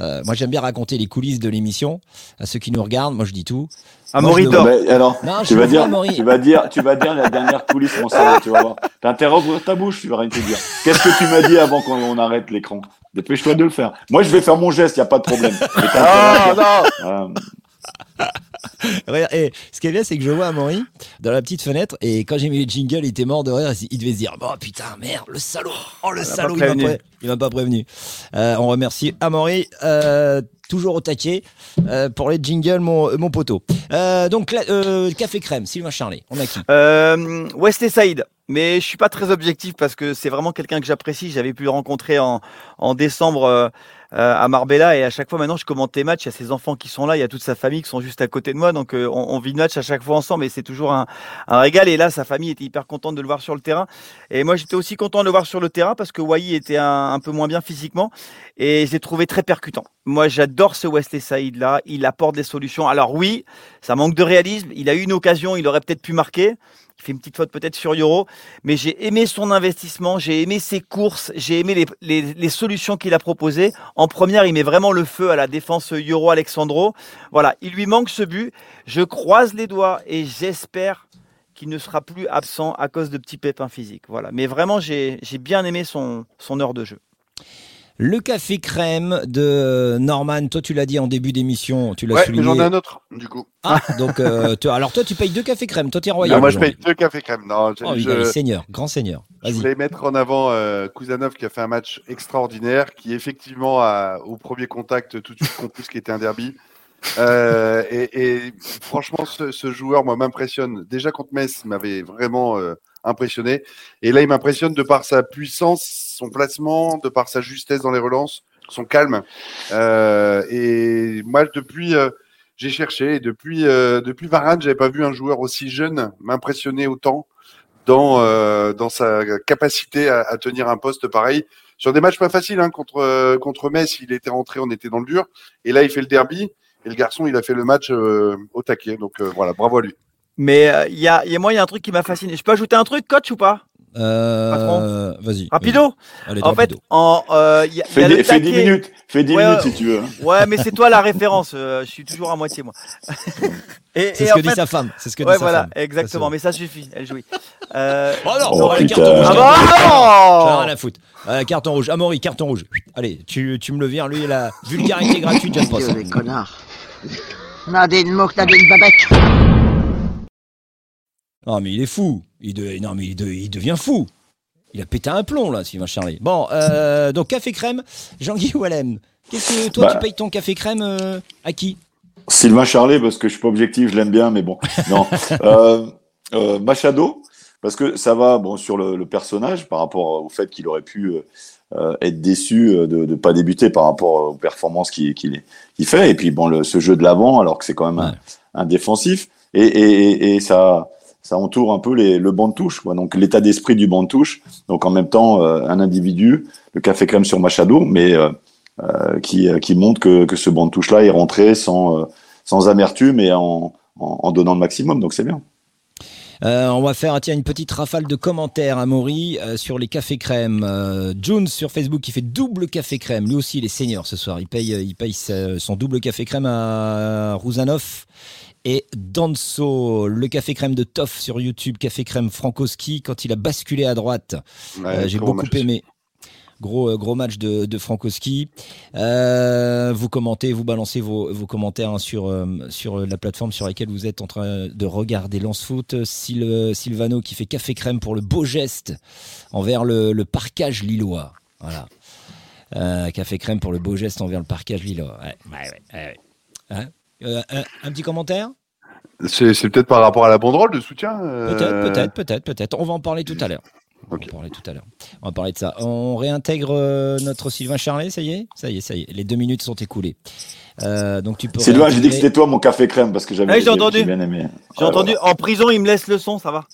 euh, moi j'aime bien raconter les coulisses de l'émission à ceux qui nous regardent. Moi je dis tout. Amaury Moi, dort. alors, Non, je tu, vas dire, tu, vas dire, tu vas dire la dernière coulisse, mon salaud, tu vas voir. T'as intérêt à ouvrir ta bouche, tu vas rien te dire. Qu'est-ce que tu m'as dit avant qu'on on arrête l'écran? Dépêche-toi de le faire. Moi, je vais faire mon geste, il n'y a pas de problème. Ah non Euh, *laughs* et ce qui est bien, c'est que je vois Amaury dans la petite fenêtre et quand j'ai mis les jingles, il était mort de rire. Il devait se dire Oh putain, merde, le salaud Oh le salaud, il m'a prévenu. pré- il m'a pas prévenu. Euh, on remercie Amaury, euh, toujours au taquet, euh, pour les jingles, mon, mon poteau. Donc, euh, café crème, Sylvain Charlet, on a qui? Wesley Saïd. Mais je suis pas très objectif parce que c'est vraiment quelqu'un que j'apprécie. J'avais pu le rencontrer en, en décembre à Marbella et à chaque fois maintenant je commente les matchs. Il y a ses enfants qui sont là, il y a toute sa famille qui sont juste à côté de moi. Donc euh, on, on vit le match à chaque fois ensemble et c'est toujours un, un régal. Et là, sa famille était hyper contente de le voir sur le terrain. Et moi j'étais aussi content de le voir sur le terrain parce que Wai était un, peu moins bien physiquement et je l'ai trouvé très percutant. Moi j'adore ce Wesley Saïd là. Il apporte des solutions. Alors oui, ça manque de réalisme. Il a eu une occasion, il aurait peut-être pu marquer. Il fait une petite faute peut-être sur Euro, mais j'ai aimé son investissement, j'ai aimé ses courses, j'ai aimé les, solutions qu'il a proposées. En première, il met vraiment le feu à la défense Euro Alexandro. Voilà, il lui manque ce but. Je croise les doigts et j'espère qu'il ne sera plus absent à cause de petits pépins physiques. Voilà, mais vraiment, j'ai bien aimé son heure de jeu. Le café crème de Norman, toi tu l'as dit en début d'émission, tu l'as Ouais, souligné. j'en ai un autre, du coup. Ah, donc, euh, *laughs* toi- alors toi tu payes deux cafés crème, toi t'es royal. Non, moi, je paye deux cafés crème. Non, je, Oh, il je- est seigneur, grand seigneur. je voulais mettre en avant euh, Kuzanov qui a fait un match extraordinaire, qui effectivement a au premier contact tout de suite compris ce qui était un derby. Euh, et, et franchement, ce, ce joueur, moi, m'impressionne. Déjà contre Metz, il m'avait vraiment euh, impressionné. Et là, il m'impressionne de par sa puissance, son placement, de par sa justesse dans les relances, son calme. Euh, et moi, depuis, euh, j'ai cherché. Depuis, euh, depuis Varane, j'avais pas vu un joueur aussi jeune m'impressionner autant dans, euh, dans sa capacité à, tenir un poste pareil. Sur des matchs pas faciles, hein, contre, euh, contre Metz, il était rentré, on était dans le dur. Et là, il fait le derby. Et le garçon, il a fait le match au taquet. Donc voilà, bravo à lui. Mais euh, il y a, y a- moi, il y a un truc qui m'a fasciné. Je peux ajouter un truc, coach, ou pas? Euh, vas-y. Rapido? Allez, En fait, en, euh, il y a, il y fais, a des- le fais 10 taquet. minutes, fais 10 Ouais, minutes si tu veux. Ouais, mais c'est toi la référence. euh, je suis toujours à moitié, moi. *laughs* c'est ce que dit sa femme. C'est ce que dit Ouais, sa voilà, femme. exactement. Ça, Mais ça suffit, elle jouit. Euh, Oh non, Oh, non, allez, carton rouge. Ah carton rouge. bah J'en ai non rien à foutre. Euh, carton rouge. Amaury, carton rouge. Allez, tu, tu me le vires. Lui, la vulgarité gratuite, j'aime pas ça. les connards. Nadine Mouk, Nadine Babek. Non, mais il est fou. Il de- Non, mais il, de- il devient fou. Il a pété un plomb, là, Sylvain Charlet. Bon, euh, donc café crème, Jean-Guy Wallem. Qu'est-ce que toi, Bah. tu payes ton café crème euh, à qui? Sylvain Charlet, parce que je suis pas objectif, je l'aime bien, mais bon. Non. *laughs* euh, Machado, parce que ça va bon, sur le, le personnage par rapport au fait qu'il aurait pu être déçu de ne pas débuter par rapport aux performances qu'il fait. Et puis bon, le, ce jeu de l'avant, alors que c'est quand même un, défensif. Et, et, et, et ça, ça entoure un peu le banc de touche. Donc l'état d'esprit du banc de touche. Donc en même temps, euh, un individu, le café crème sur Machado, mais euh, euh, qui, montre que, ce banc de touche-là est rentré sans, amertume et en, donnant le maximum. Donc c'est bien. On va faire tiens, une petite rafale de commentaires à Maury sur les cafés crème. Jones sur Facebook qui fait double café crème. Lui aussi, il est senior ce soir. Il paye, son double café crème à Rouzanov. Et Danso, le café crème de Toff sur YouTube, café crème Frankowski, quand il a basculé à droite. Ouais, Euh, J'ai beaucoup aimé. Gros, euh, gros match de, de Frankowski. Euh, vous commentez, vous balancez vos, vos commentaires hein, sur, euh, sur la plateforme sur laquelle vous êtes en train de regarder Lance Foot. Syl- Sylvano qui fait café crème pour le beau geste envers le, le parquage lillois. Voilà. Euh, café crème pour le beau geste envers le parquage lillois. Ouais, ouais, ouais. Hein Euh, un, un petit commentaire? C'est c'est peut-être par rapport à la banderole de soutien. euh, Peut-être, peut-être, peut-être, peut-être. On va en parler tout à l'heure. On va en parler tout à l'heure. On va parler de ça. On réintègre euh, notre Sylvain Charlet, ça y est? Ça y est, ça y est. Les deux minutes sont écoulées. Euh, donc tu peux. Sylvain, j'ai dit que c'était toi mon café crème parce que j'avais Ouais, j'ai entendu. bien aimé. J'ai entendu, en prison, il me laisse le son, ça va.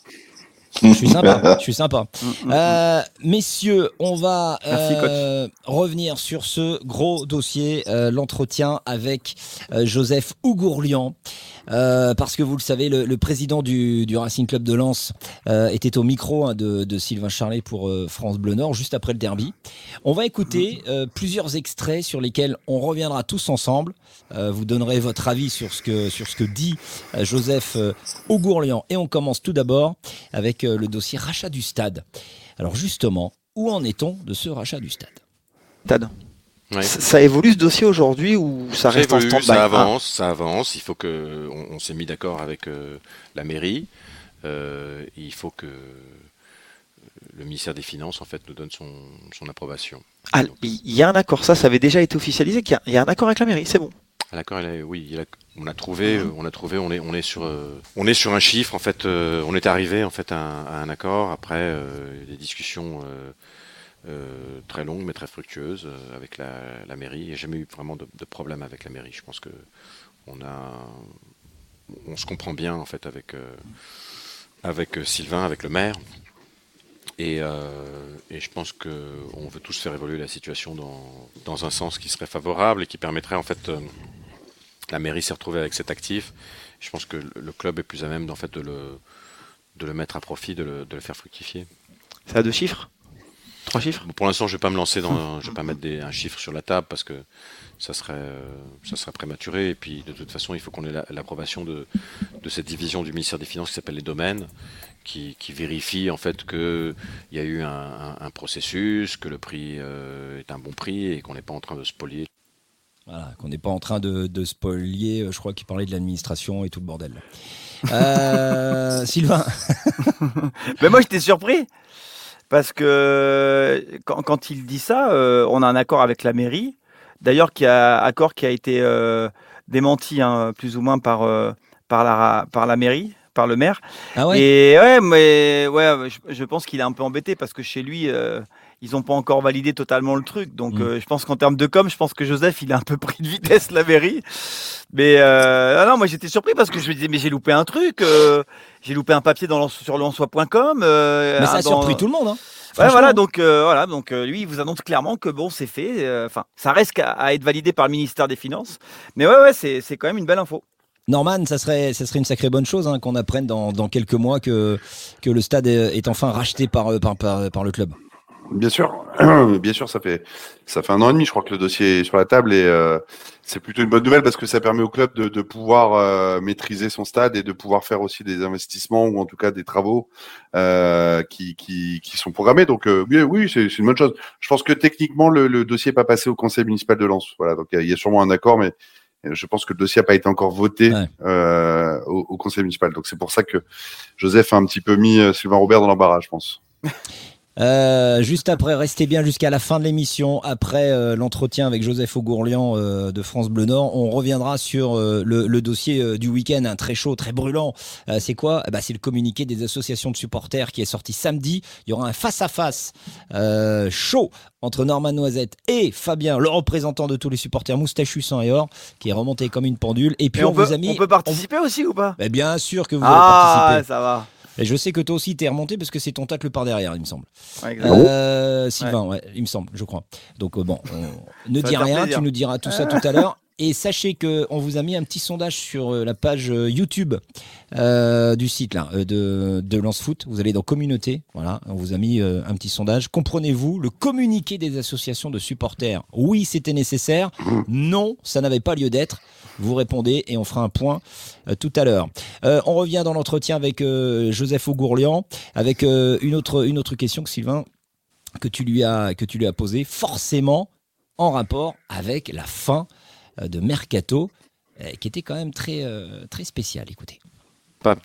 Je suis sympa. *laughs* je suis sympa. Euh, messieurs, on va Merci, euh, revenir sur ce gros dossier, euh, l'entretien avec euh, Joseph Ougourlian. Euh, parce que vous le savez, le, président du, Racing Club de Lens euh, était au micro hein, de, Sylvain Charlet pour euh, France Bleu Nord, juste après le derby. On va écouter plusieurs extraits sur lesquels on reviendra tous ensemble. Vous donnerez votre avis sur ce que, sur ce que dit Joseph Ougourlian. Et on commence tout d'abord avec le dossier rachat du stade. Alors justement, où en est-on de ce rachat du stade? Stade. Ouais. Ça, ça évolue ce dossier aujourd'hui ou ça reste évolue, en stand-by Ça avance, ça avance. Il faut que on, on s'est mis d'accord avec euh, la mairie. Euh, il faut que le ministère des Finances en fait nous donne son, son approbation. Ah, il y a un accord, ça, ça avait déjà été officialisé, qu'il y a- il y, a un accord avec la mairie, c'est bon. L'accord, il a- oui, a- on a trouvé, euh, on a trouvé, on est, on est sur, euh, on est sur un chiffre en fait. euh, on est arrivé en fait à un, à un accord après euh, des discussions euh, très longues mais très fructueuses euh, avec la, mairie. Il n'y a jamais eu vraiment de, problème avec la mairie. Je pense que on a, on se comprend bien en fait avec euh, avec Sylvain, avec le maire. Et, et je pense qu'on veut tous faire évoluer la situation dans, dans un sens qui serait favorable et qui permettrait en fait la mairie s'est retrouvée avec cet actif. Je pense que le- club est plus à même en fait de le, de le mettre à profit, de le faire fructifier. Ça a deux chiffres? Trois chiffres? Bon, Pour l'instant, je vais pas me lancer dans, *laughs* je vais pas mettre des- un chiffre sur la table parce que ça serait, euh, ça serait prématuré. Et puis, de toute façon, il faut qu'on ait la- l'approbation de, de cette division du ministère des Finances qui s'appelle les domaines, qui, qui vérifie en fait que il y a eu un, un- un processus, que le prix euh, est un bon prix et qu'on n'est pas en train de spolier. Voilà, qu'on n'est pas en train de, de spolier, euh, je crois qu'il parlait de l'administration et tout le bordel. *laughs* Euh, Sylvain *laughs* Mais moi, j'étais surpris. Parce que quand, quand il dit ça, euh, on a un accord avec la mairie. D'ailleurs, qui a accord qui a été euh, démenti, hein, plus ou moins, par, euh, par, la, par la mairie, par le maire. Ah ouais? Et ouais, mais ouais, je, je pense qu'il est un peu embêté parce que chez lui, euh, ils n'ont pas encore validé totalement le truc. Donc, Mm. euh, je pense qu'en termes de com, je pense que Joseph, il a un peu pris de vitesse, la mairie. Mais euh, non, moi j'étais surpris parce que je me disais, mais j'ai loupé un truc. euh, j'ai loupé un papier dans sur lensois.com. euh, Mais ça a dans- surpris tout le monde. Hein. Ouais, voilà, donc euh, voilà, donc euh, lui, il vous annonce clairement que bon, c'est fait. euh, Enfin, ça reste à être validé par le ministère des Finances. Mais ouais, ouais, c'est c'est quand même une belle info. Norman, ça serait, ça serait une sacrée bonne chose hein, qu'on apprenne dans, dans quelques mois que, que le stade est, enfin racheté par, par, par, par le club. Bien sûr, *clears throat* bien sûr, ça fait ça fait un an et demi, je crois que le dossier est sur la table et euh, c'est plutôt une bonne nouvelle parce que ça permet au club de, de pouvoir euh, maîtriser son stade et de pouvoir faire aussi des investissements ou en tout cas des travaux euh, qui, qui, qui sont programmés. Donc euh, oui, oui, c'est une bonne chose. Je pense que techniquement le, le dossier n'est pas passé au conseil municipal de Lens. Voilà, donc il y a- il y, a sûrement un accord, mais je pense que le dossier n'a pas été encore voté euh, au, au conseil municipal. Donc c'est pour ça que Joseph a un petit peu mis euh, Sylvain Robert dans l'embarras, je pense. *laughs* Euh, juste après, restez bien jusqu'à la fin de l'émission. Après euh, l'entretien avec Joseph Augourlian euh, de France Bleu Nord, on reviendra sur le, le dossier du week-end, un très chaud, très brûlant. C'est quoi? Eh ben, C'est le communiqué des associations de supporters qui est sorti samedi. Il y aura un face-à-face chaud entre Norman Noisette et Fabien, le représentant de tous les supporters moustachus sang et or, qui est remonté comme une pendule. Et puis Et on, on, peut, vous a mis. on peut participer aussi ou pas? Eh bien sûr que vous allez Ah, participer. ça va. Et je sais que toi aussi t'es remonté parce que c'est ton tacle par derrière, il me semble. Ouais. Euh, Sylvain, ouais. il me semble, je crois. Donc euh, bon, on- ne dis rien, plaisir. tu nous diras tout ça tout à l'heure. *laughs* Et sachez que on vous a mis un petit sondage sur euh, la page euh, YouTube euh, du site là, de, de Lance Foot. Vous allez dans communauté, voilà, on vous a mis un petit sondage. Comprenez-vous le communiqué des associations de supporters? Oui, c'était nécessaire. Non, ça n'avait pas lieu d'être. Vous répondez et on fera un point tout à l'heure. On revient dans l'entretien avec Joseph Augourlian avec une autre une autre question que Sylvain que tu lui as que tu lui as posée forcément en rapport avec la fin de Mercato euh, qui était quand même très euh, très spécial. Écoutez. Pas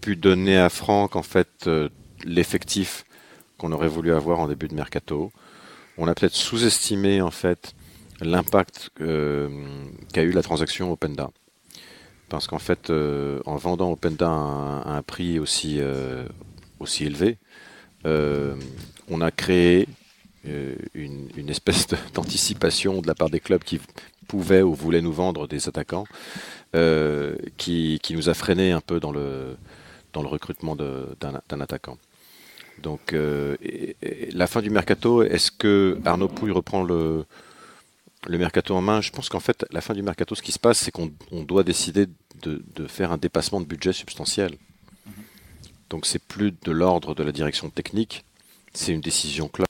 pu donner à Franck en fait euh, l'effectif qu'on aurait voulu avoir en début de mercato. On a peut-être sous-estimé en fait l'impact euh, qu'a eu la transaction Openda. Parce qu'en fait, euh, en vendant Openda à un, à un prix aussi, euh, aussi élevé, euh, on a créé euh, une, une espèce *laughs* d'anticipation de la part des clubs qui pouvaient ou voulaient nous vendre des attaquants, euh, qui, qui nous a freiné un peu dans le, dans le recrutement d'un attaquant. Donc, euh, et- et la fin du mercato, est-ce que Arnaud Pouille reprend le, le mercato en main? Je pense qu'en fait, la fin du mercato, ce qui se passe, c'est qu'on on doit décider de, de faire un dépassement de budget substantiel. Donc, c'est plus de l'ordre de la direction technique, c'est une décision club.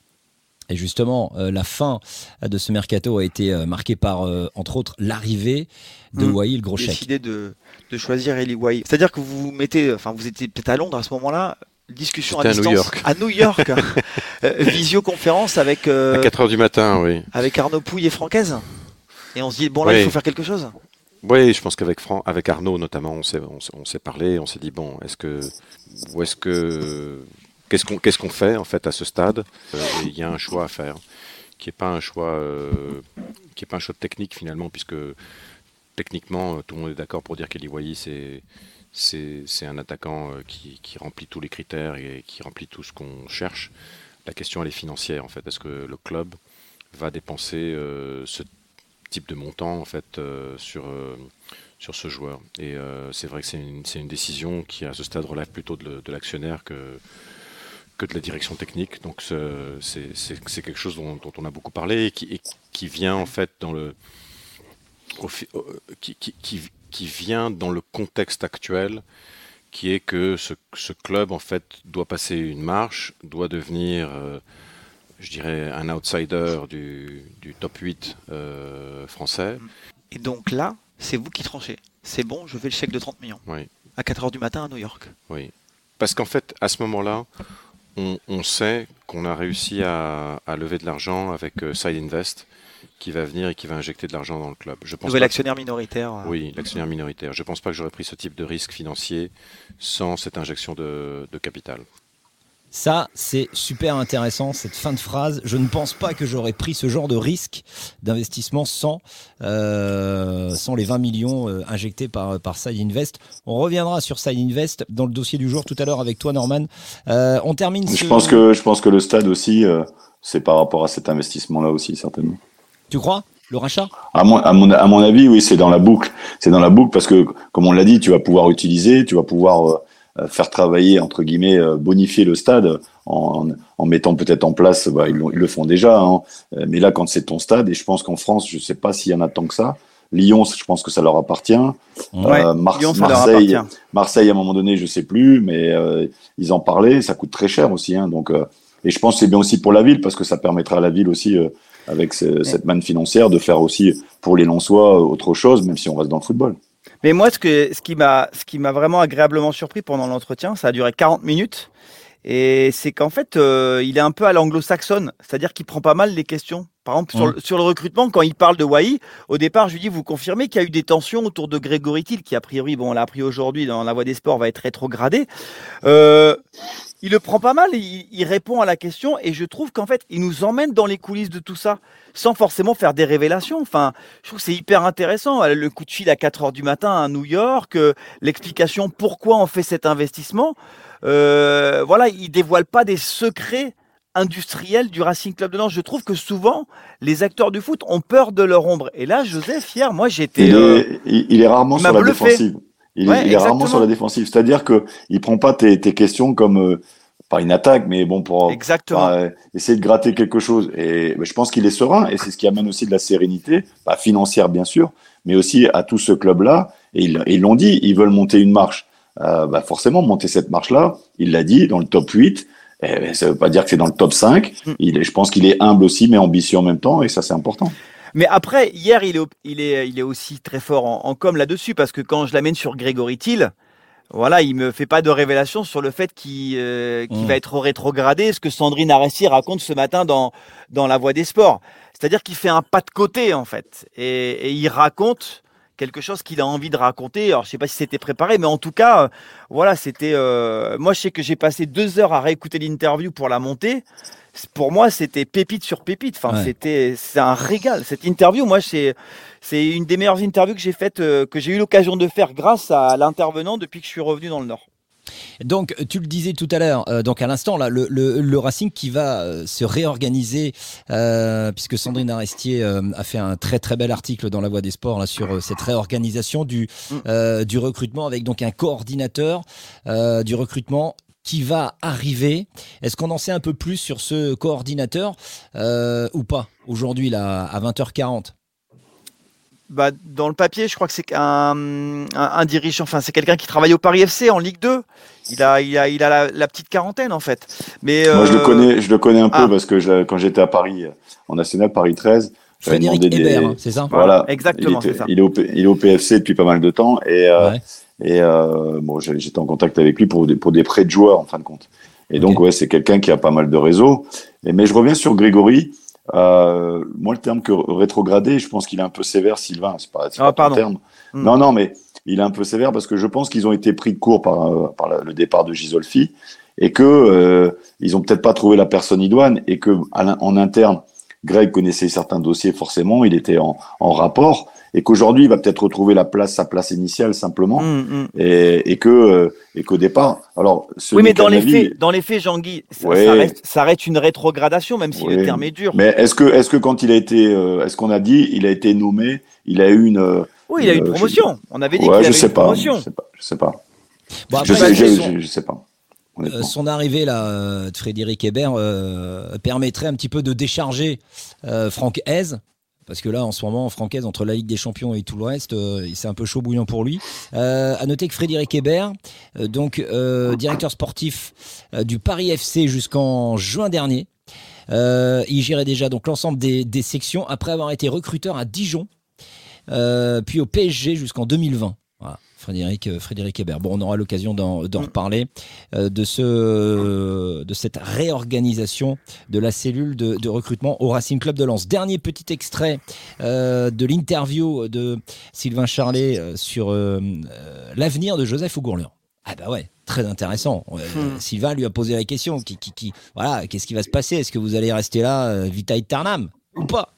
Et justement, euh, la fin de ce mercato a été euh, marquée par, euh, entre autres, l'arrivée de Mmh. Wai, le gros chèque. décidé de, de choisir Eli Wai. C'est-à-dire que vous vous mettez, enfin vous étiez peut-être à Londres à ce moment-là, discussion à à distance. New York. À New York. *laughs* Visioconférence avec, euh, À 4 heures du matin, oui. avec Arnaud Pouille et Francaise. Et on se dit, bon là, Oui. il faut faire quelque chose. Oui, je pense qu'avec Fran- avec Arnaud notamment, on s'est, on s'est- on s'est parlé, on s'est dit bon, est-ce que, ou est-ce que, qu'est-ce qu'on, fait en fait à ce stade? Euh, Il y a un choix à faire, qui est pas un choix, euh, qui pas un choix technique finalement, puisque techniquement euh, tout le monde est d'accord pour dire qu'Eli Wahi c'est, c'est, un attaquant qui, remplit tous les critères et qui remplit tout ce qu'on cherche. La question elle est financière en fait, est-ce que le club va dépenser ce type de montant en fait sur sur ce joueur? Et c'est vrai que c'est une, décision qui à ce stade relève plutôt de l'actionnaire que que de la direction technique donc ce- c'est quelque chose dont, dont on a beaucoup parlé et qui, et qui vient en fait dans le au qui, qui, qui, qui vient dans le contexte actuel qui est que ce, ce club en fait doit passer une marche doit devenir euh, je dirais un outsider du, du top 8 euh, français. Et donc là, c'est vous qui tranchez. C'est bon, je fais le chèque de 30 millions. Oui, À 4h du matin à New York. oui. Parce qu'en fait, à ce moment-là, on, on sait qu'on a réussi à, à lever de l'argent avec euh, Side Invest, qui va venir et qui va injecter de l'argent dans le club. Je pense Nouvel actionnaire minoritaire. euh. Oui, l'actionnaire minoritaire. Je ne pense pas que j'aurais pris ce type de risque financier sans cette injection de, de capital. Ça, c'est super intéressant, cette fin de phrase. Je ne pense pas que j'aurais pris ce genre de risque d'investissement sans, euh, sans les 20 millions euh, injectés par, par Side Invest. On reviendra sur Side Invest dans le dossier du jour tout à l'heure avec toi, Norman. Euh, on termine Je ce- pense que je pense que le stade aussi, c'est par rapport à cet investissement-là aussi certainement. Tu crois Le rachat? À mon, à mon, à mon avis, oui, c'est dans la boucle. C'est dans la boucle parce que, comme on l'a dit, tu vas pouvoir utiliser, tu vas pouvoir faire travailler, entre guillemets, euh, bonifier le stade en, en mettant peut-être en place, bah, ils, le font déjà, hein. Euh, mais là, quand c'est ton stade, et je pense qu'en France, je sais pas s'il y en a tant que ça. Lyon, je pense que ça leur appartient. Ouais, Euh, Mar- Lyon, ça leur Marseille, appartient. Marseille, à un moment donné, je sais plus, mais euh, ils en parlaient, ça coûte très cher aussi. Hein, donc, euh, et je pense que c'est bien aussi pour la ville parce que ça permettra à la ville aussi, euh, avec ce- cette manne financière, de faire aussi pour les Lensois euh, autre chose, même si on reste dans le football. Mais moi, ce, que, ce qui m'a vraiment agréablement surpris pendant l'entretien, ça a duré 40 minutes. Et c'est qu'en fait, euh, il est un peu à l'anglo-saxonne, c'est-à-dire qu'il prend pas mal les questions. Par exemple, sur, Mm. le, sur le recrutement, quand il parle de Wai, au départ, je lui dis Vous confirmez qu'il y a eu des tensions autour de Grégory Thiel, qui a priori, bon, on l'a appris aujourd'hui dans la voie des sports, va être rétrogradé. Euh, il le prend pas mal, il, il répond à la question, et je trouve qu'en fait, il nous emmène dans les coulisses de tout ça, sans forcément faire des révélations. Enfin, je trouve que c'est hyper intéressant. Euh, Le coup de fil à 4 heures du matin à New York, euh, l'explication pourquoi on fait cet investissement. Euh, voilà, il dévoile pas des secrets industriels du Racing Club de Lens. Je trouve que souvent, les acteurs du foot ont peur de leur ombre. Et là, Joseph, hier, moi, j'étais. Il, euh, est, il, il est rarement il sur la bluffé. défensive. Il, est- Ouais, il est rarement sur la défensive. C'est-à-dire que il prend pas tes, tes questions comme euh, pas une attaque, mais bon pour Exactement. euh, essayer de gratter quelque chose. Et ben, je pense qu'il est serein et c'est ce qui amène aussi de la sérénité, pas financière bien sûr, mais aussi à tout ce club-là. Et ils l'ont dit, ils veulent monter une marche. Euh, bah forcément, monter cette marche-là, il l'a dit, dans le top 8. Et ben, ça veut pas dire que c'est dans le top 5. Mm. Il est, je pense qu'il est humble aussi, mais ambitieux en même temps, et ça c'est important. Mais après, hier, il est, il est, il est aussi très fort en, en com là-dessus, parce que quand je l'amène sur Grégory Thiel, voilà, il me fait pas de révélation sur le fait qu'il euh, qu'il Mm. va être rétrogradé, ce que Sandrine Aresti raconte ce matin dans, dans La Voix des Sports. C'est-à-dire qu'il fait un pas de côté, en fait, et, et il raconte quelque chose qu'il a envie de raconter. Alors, je sais pas si c'était préparé, mais en tout cas, euh, voilà, c'était. euh, moi, je sais que j'ai passé deux heures à réécouter l'interview pour la monter. Pour moi, c'était pépite sur pépite. Enfin, Ouais. c'était, c'est un régal. Cette interview, moi, c'est, c'est une des meilleures interviews que j'ai faites, euh, que j'ai eu l'occasion de faire grâce à l'intervenant depuis que je suis revenu dans le Nord. Donc, tu le disais tout à l'heure, euh, donc à l'instant, là, le, le, le Racing qui va euh, se réorganiser, euh, puisque Sandrine Arestier a fait un très très bel article dans La Voix des Sports là, sur cette réorganisation du, euh, du recrutement avec donc un coordinateur du recrutement qui va arriver. Est-ce qu'on en sait un peu plus sur ce coordinateur euh, ou pas aujourd'hui là à 20h40 Bah, dans le papier, je crois que c'est un, un, un dirigeant, enfin c'est quelqu'un qui travaille au Paris FC en Ligue 2. Il a, il a, il a la, la petite quarantaine en fait. Mais Moi, je le euh, connais, je le connais un peu ah. parce que je- quand j'étais à Paris, euh, en national Paris 13, j'avais demandé des- hein, c'est ça? Voilà, Exactement, il, était- c'est ça. il est au, P- il est au PFC depuis pas mal de temps et, euh, et euh, bon, j'étais en contact avec lui pour des, pour des prêts de joueurs en fin de compte. Et donc, ouais, c'est quelqu'un qui a pas mal de réseaux. Et, mais je reviens sur Grégory. Euh, moi, le terme que rétrogradé, je pense qu'il est un peu sévère, Sylvain. C'est pas, Ah, pas ton pardon. terme. Hmm. Non, non, mais il est un peu sévère parce que je pense qu'ils ont été pris de court par, euh, par la- le départ de Gisolfi et que euh, ils ont peut-être pas trouvé la personne idoine et que à en interne, Greg connaissait certains dossiers forcément, il était en, en rapport et qu'aujourd'hui il va peut-être retrouver la place, sa place initiale simplement hum, hum. et, et que euh, et qu'au départ, alors ce Oui, mais dans les avis, faits, dans les faits, Jean-Guy, ça, Ouais. ça reste, ça reste une rétrogradation, même si le terme est dur. Mais est-ce que est-ce que quand il a été, euh, est-ce qu'on a dit, il a été nommé, il a eu une euh, Oui, il a eu une promotion. On avait dit ouais, qu'il je avait sais une pas, promotion. je sais pas, je sais pas. Bon, je, après, sais, je, son- je- je sais pas. Euh, son arrivée là euh, de Frédéric Hébert euh, permettrait un petit peu de décharger euh, Franck Hez. Parce que là, en ce moment, Franck Hez, entre la Ligue des Champions et tout le reste, euh, c'est un peu chaud bouillant pour lui. Euh, à noter que Frédéric Hébert, euh, donc directeur sportif du Paris FC jusqu'en juin dernier, il gérait déjà donc l'ensemble des, sections après avoir été recruteur à Dijon, puis au PSG jusqu'en 2020. Voilà, Frédéric, euh, Frédéric Hébert. Bon, on aura l'occasion d'en d'en reparler euh, de, ce, de cette réorganisation de la cellule de, de recrutement au Racing Club de Lens. Dernier petit extrait euh, de l'interview de Sylvain Charlet sur euh, l'avenir de Joseph Ougourleur. Ah bah ouais, très intéressant. Hmm. Sylvain lui a posé la question. Qui, qui, qui, voilà, qu'est-ce qui va se passer? Est-ce que vous allez rester là, vita aeternam, ou pas?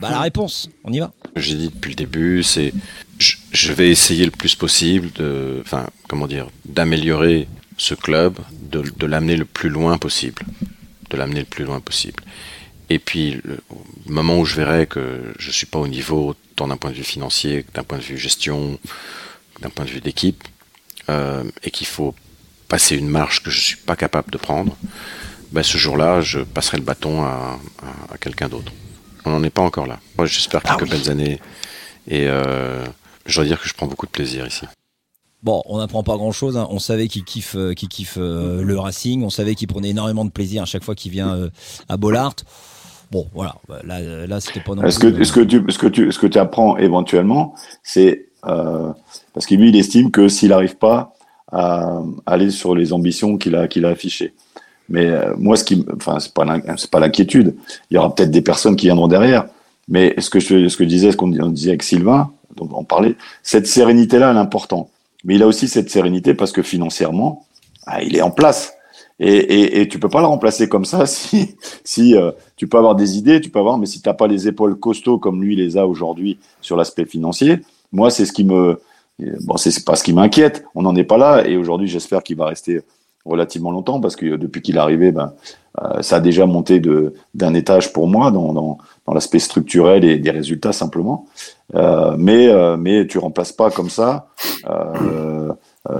Bah, La réponse, on y va. J'ai dit depuis le début, c'est je, je vais essayer le plus possible de, enfin, comment dire, d'améliorer ce club, de, l'amener le plus loin possible, de l'amener le plus loin possible. Et puis, le, moment où je verrai que je suis pas au niveau, tant d'un point de vue financier, d'un point de vue gestion, d'un point de vue d'équipe, euh, et qu'il faut passer une marche que je suis pas capable de prendre, ben, ce jour-là, je passerai le bâton à quelqu'un d'autre. On n'en est pas encore là. Moi, j'espère quelques belles années. Et euh, je dois dire que je prends beaucoup de plaisir ici. Bon, on n'apprend pas grand-chose. hein. On savait qu'il kiffe, euh, qu'il kiffe euh, le Racing. On savait qu'il prenait énormément de plaisir à chaque fois qu'il vient euh, à Bollard. Bon, voilà. Bah, Là, là c'était pas non Est-ce que, plus, est-ce que tu, ce que tu, ce que tu apprends éventuellement, c'est euh, parce que lui, il estime que s'il n'arrive pas à aller sur les ambitions qu'il a, qu'il a affichées. Mais euh, moi, ce qui, enfin, c'est pas, c'est pas l'inquiétude. Il y aura peut-être des personnes qui viendront derrière. Mais ce que je, ce que je disais, ce qu'on on disait avec Sylvain, donc on parlait, cette sérénité-là, elle est importante. Mais il a aussi cette sérénité parce que financièrement, ah, il est en place. Et, et, et tu peux pas le remplacer comme ça *laughs* si, si euh, tu peux avoir des idées, tu peux avoir, mais si t'as pas les épaules costauds comme lui les a aujourd'hui sur l'aspect financier, moi c'est ce qui me, bon c'est pas ce qui m'inquiète. On n'en est pas là et aujourd'hui j'espère qu'il va rester relativement longtemps parce que depuis qu'il est arrivé, ben euh, ça a déjà monté de d'un étage pour moi dans dans, l'aspect structurel et des résultats simplement. Euh, mais euh, mais tu remplaces pas comme ça euh,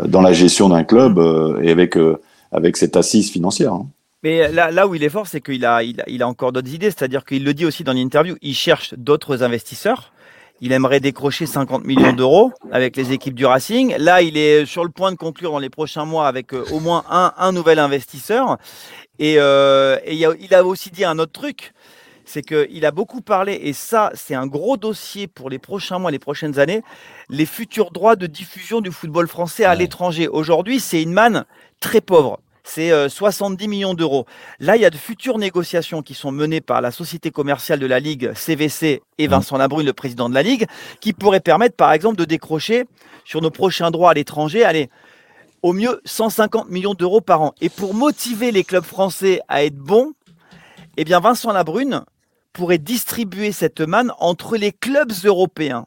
dans la gestion d'un club et avec avec cette assise financière. hein. Mais là, là où il est fort, c'est qu'il a, il a, il a encore d'autres idées. C'est-à-dire qu'il le dit aussi dans l'interview, il cherche d'autres investisseurs. Il aimerait décrocher 50 millions d'euros avec les équipes du Racing. Là, il est sur le point de conclure dans les prochains mois avec euh, au moins un, un nouvel investisseur. Et, euh, et il, a, il a aussi dit un autre truc, c'est qu'il a beaucoup parlé, et ça, c'est un gros dossier pour les prochains mois, les prochaines années, les futurs droits de diffusion du football français à l'étranger. Aujourd'hui, c'est une manne très pauvre. C'est euh, 70 millions d'euros. Là, il y a de futures négociations qui sont menées par la société commerciale de la Ligue, CVC, et Vincent Labrune, le président de la Ligue, qui pourraient permettre, par exemple, de décrocher sur nos prochains droits à l'étranger, allez, au mieux 150 millions d'euros par an. Et pour motiver les clubs français à être bons, eh bien, Vincent Labrune pourrait distribuer cette manne entre les clubs européens.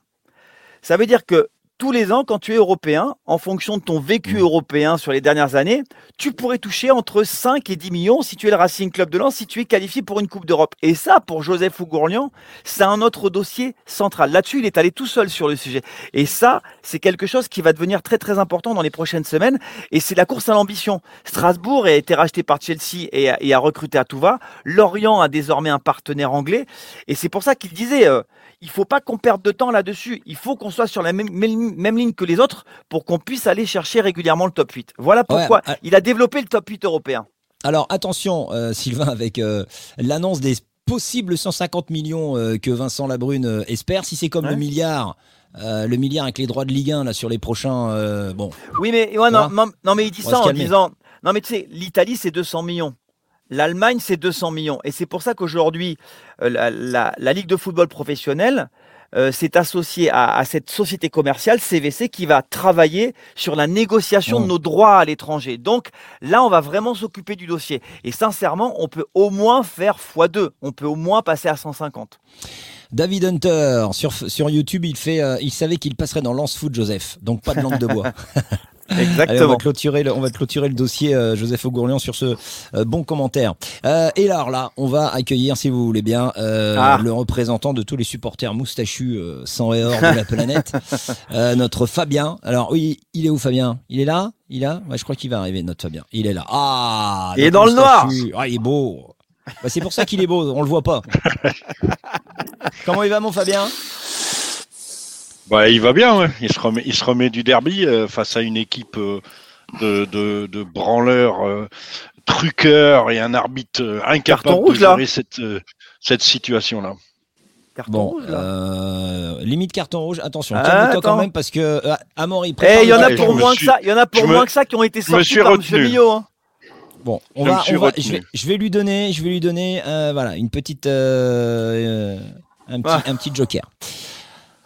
Ça veut dire que tous les ans, quand tu es européen, en fonction de ton vécu Mmh. européen sur les dernières années, tu pourrais toucher entre 5 et 10 millions si tu es le Racing Club de Lens, si tu es qualifié pour une Coupe d'Europe. Et ça, pour Joseph Ougourlian, c'est un autre dossier central. Là-dessus, il est allé tout seul sur le sujet. Et ça, c'est quelque chose qui va devenir très très important dans les prochaines semaines. Et c'est la course à l'ambition. Strasbourg a été racheté par Chelsea et a, et a recruté à tout va. Lorient a désormais un partenaire anglais. Et c'est pour ça qu'il disait, euh, il faut pas qu'on perde de temps là-dessus. Il faut qu'on soit sur la même, même- même ligne que les autres pour qu'on puisse aller chercher régulièrement le top 8. Voilà pourquoi Ouais, il a développé le top 8 européen. Alors attention, euh, Sylvain, avec euh, l'annonce des possibles 150 millions euh, que Vincent Labrune espère. Si c'est comme Ouais. le milliard, euh, le milliard avec les droits de Ligue 1 là sur les prochains, euh, bon. Oui, mais ouais, non, non, non, mais il dit ça en disant non, mais tu sais, l'Italie c'est 200 millions. L'Allemagne, c'est 200 millions. Et c'est pour ça qu'aujourd'hui, euh, la, la- la Ligue de football professionnel euh, s'est associée à, à cette société commerciale, CVC, qui va travailler sur la négociation de nos droits à l'étranger. Donc là, on va vraiment s'occuper du dossier. Et sincèrement, on peut au moins faire x2. On peut au moins passer à 150. David Hunter sur, sur YouTube, il fait, euh, il savait qu'il passerait dans Lance Foot, Joseph. Donc pas de langue de bois. *laughs* Exactement. Allez, on, va clôturer le, on va clôturer le dossier euh, Joseph Augourlian sur ce euh, bon commentaire. Euh, et alors là, on va accueillir, si vous voulez bien, euh, Ah. le représentant de tous les supporters moustachus euh, sans et hors de la *laughs* planète, euh, notre Fabien. Alors oui, il est où Fabien? Il est là? Il est là ouais, Je crois qu'il va arriver, notre Fabien. Il est là. Ah Il est dans le noir. Ah, il est beau. Bah, c'est pour ça qu'il est beau, on le voit pas. *laughs* Comment il va mon Fabien? Bah, il va bien, ouais. il, se remet, il se remet du derby euh, face à une équipe euh, de, de, de branleurs, euh, truqueurs et un arbitre euh, incapable rouge, de là. gérer cette, euh, cette situation-là. Bon, euh, limite carton rouge. Attention, Ah, calme-toi quand même parce que euh, Amaury. Eh, prépare il y en a carton pour rouge. moins que ça. Il y en a pour me- moins que ça qui ont été sortis suis par Monsieur retenu. Millot. hein. Bon, on Je va, suis on va, je vais, je vais lui donner, je vais lui donner, euh, voilà, une petite, euh, euh, un petit, Ah. un petit joker.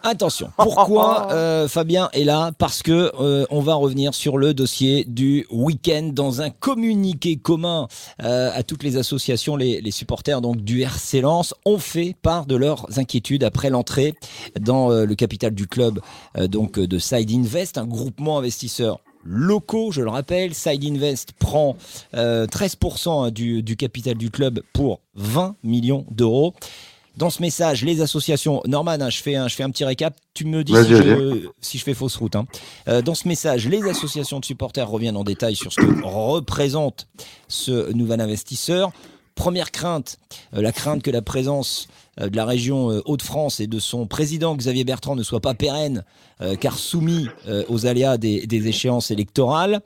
Attention, pourquoi *laughs* euh, Fabien est là? Parce que euh, on va revenir sur le dossier du week-end dans un communiqué commun euh, à toutes les associations, les, les supporters donc du RC Lens ont fait part de leurs inquiétudes après l'entrée dans euh, le capital du club euh, donc de Side Invest, un groupement investisseur locaux, je le rappelle. Side Invest prend euh, 13% du, du capital du club pour 20 millions d'euros. Dans ce message, les associations, Norman, hein, je, fais un, je fais un petit récap, tu me dis si, je, si je fais fausse route. hein. Euh, dans ce message, les associations de supporters reviennent en détail sur ce que représente ce nouvel investisseur. Première crainte, euh, la crainte que la présence euh, de la région Hauts-de-France et de son président Xavier Bertrand ne soit pas pérenne, car soumis aux aléas des, des échéances électorales.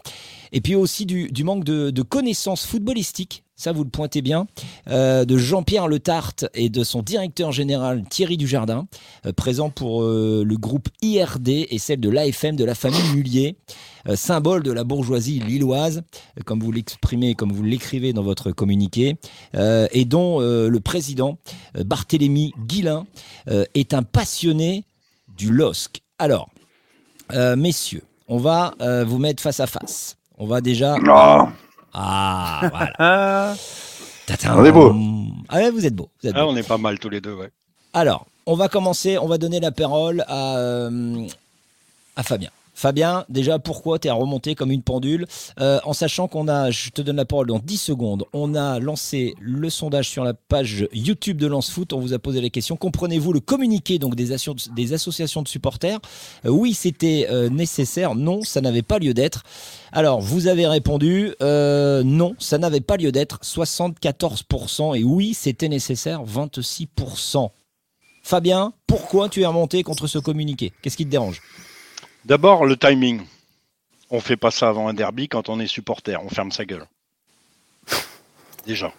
Et puis aussi du, du manque de, de connaissances footballistiques, ça vous le pointez bien, euh, de Jean-Pierre Le Tarte et de son directeur général Thierry Dujardin, euh, présent pour euh, le groupe IRD et celle de l'AFM de la famille Mullier, euh, symbole de la bourgeoisie lilloise, comme vous l'exprimez, comme vous l'écrivez dans votre communiqué, et dont le président Barthélemy Guillain est un passionné du LOSC. Alors, messieurs, on va vous mettre face à face. On va déjà. Ah. Ah, voilà. *laughs* Tadam. On est beau. Ah ouais, vous êtes beau. vous êtes Ah, beau. on est pas mal tous les deux, ouais. Alors, on va commencer, on va donner la parole à, euh, à Fabien. Fabien, déjà, pourquoi tu es remonté comme une pendule Euh, En sachant qu'on a, je te donne la parole dans 10 secondes, on a lancé le sondage sur la page YouTube de Lance Foot. On vous a posé la question comprenez-vous le communiqué donc, des, asso- des associations de supporters? Euh, Oui, c'était euh, nécessaire. Non, ça n'avait pas lieu d'être. Alors, vous avez répondu non, ça n'avait pas lieu d'être. 74%. Et oui, c'était nécessaire. 26%. Fabien, pourquoi tu es remonté contre ce communiqué? Qu'est-ce qui te dérange? D'abord, le timing. On fait pas ça avant un derby quand on est supporter. On ferme sa gueule. *laughs* Déjà.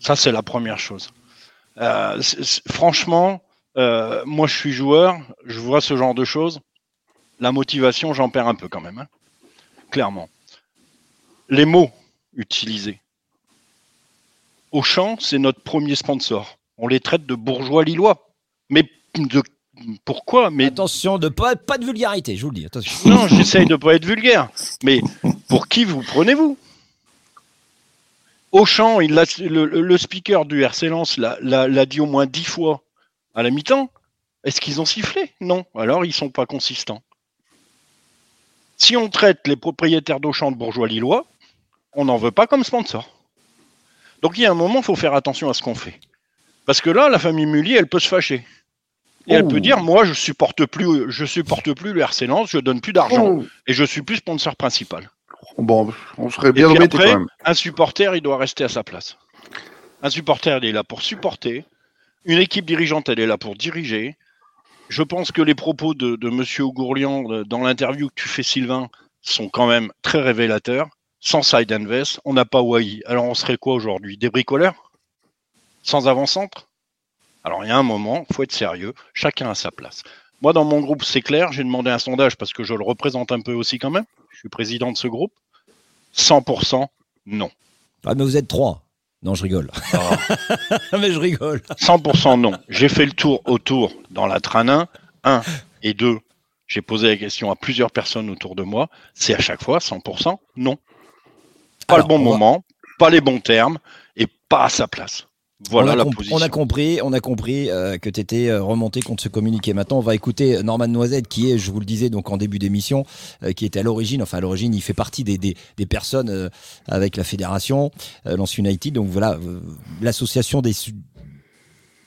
Ça, c'est la première chose. Euh, franchement, euh, moi, je suis joueur. Je vois ce genre de choses. La motivation, j'en perds un peu quand même. hein. Clairement. Les mots utilisés. Auchan, c'est notre premier sponsor. On les traite de bourgeois lillois. Mais de pourquoi Mais Attention, de pas, pas de vulgarité, je vous le dis. Attention. non, j'essaye de pas être vulgaire. Mais pour qui vous prenez-vous? Auchan, il le, le speaker du RC Lens l'a- dit au moins dix fois à la mi-temps. Est-ce qu'ils ont sifflé? Non. Alors ils sont pas consistants. Si on traite les propriétaires d'Auchan de bourgeois lillois, on n'en veut pas comme sponsor. Donc il y a un moment, il faut faire attention à ce qu'on fait. Parce que là, la famille Mullier, elle peut se fâcher. Et elle peut dire, moi, je supporte plus, je supporte plus le RC Lens, je donne plus d'argent Oh. et je suis plus sponsor principal. Bon, on serait bien embêté quand même. un supporter, il doit rester à sa place. Un supporter, il est là pour supporter. Une équipe dirigeante, elle est là pour diriger. Je pense que les propos de, de Monsieur Ougourlian euh, dans l'interview que tu fais, Sylvain, sont quand même très révélateurs. Sans side invest, on n'a pas Wai. Alors on serait quoi aujourd'hui? Des bricoleurs? Sans avant-centre? Alors il y a un moment, faut être sérieux. Chacun a sa place. Moi, dans mon groupe, c'est clair. J'ai demandé un sondage parce que je le représente un peu aussi quand même. Je suis président de ce groupe. 100% non. Ah, mais vous êtes trois. Non, je rigole. *laughs* mais je rigole. 100% non. J'ai fait le tour autour dans la Tranin. Un et deux, j'ai posé la question à plusieurs personnes autour de moi. C'est à chaque fois 100% non. Pas Alors, le bon va- moment, pas les bons termes et pas à sa place. Voilà on a la position. On a compris, on a compris euh, que tu étais remonté contre ce communiqué. Maintenant, on va écouter Norman Noisette, qui est, je vous le disais donc en début d'émission, euh, qui était à l'origine, enfin à l'origine, il fait partie des, des, des personnes euh, avec la fédération, euh, Lens United. Donc voilà, euh, l'association des.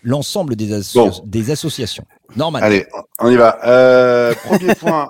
L'ensemble des, asso- Bon. des associations. Norman. Allez, on y va. Euh, premier *laughs* point.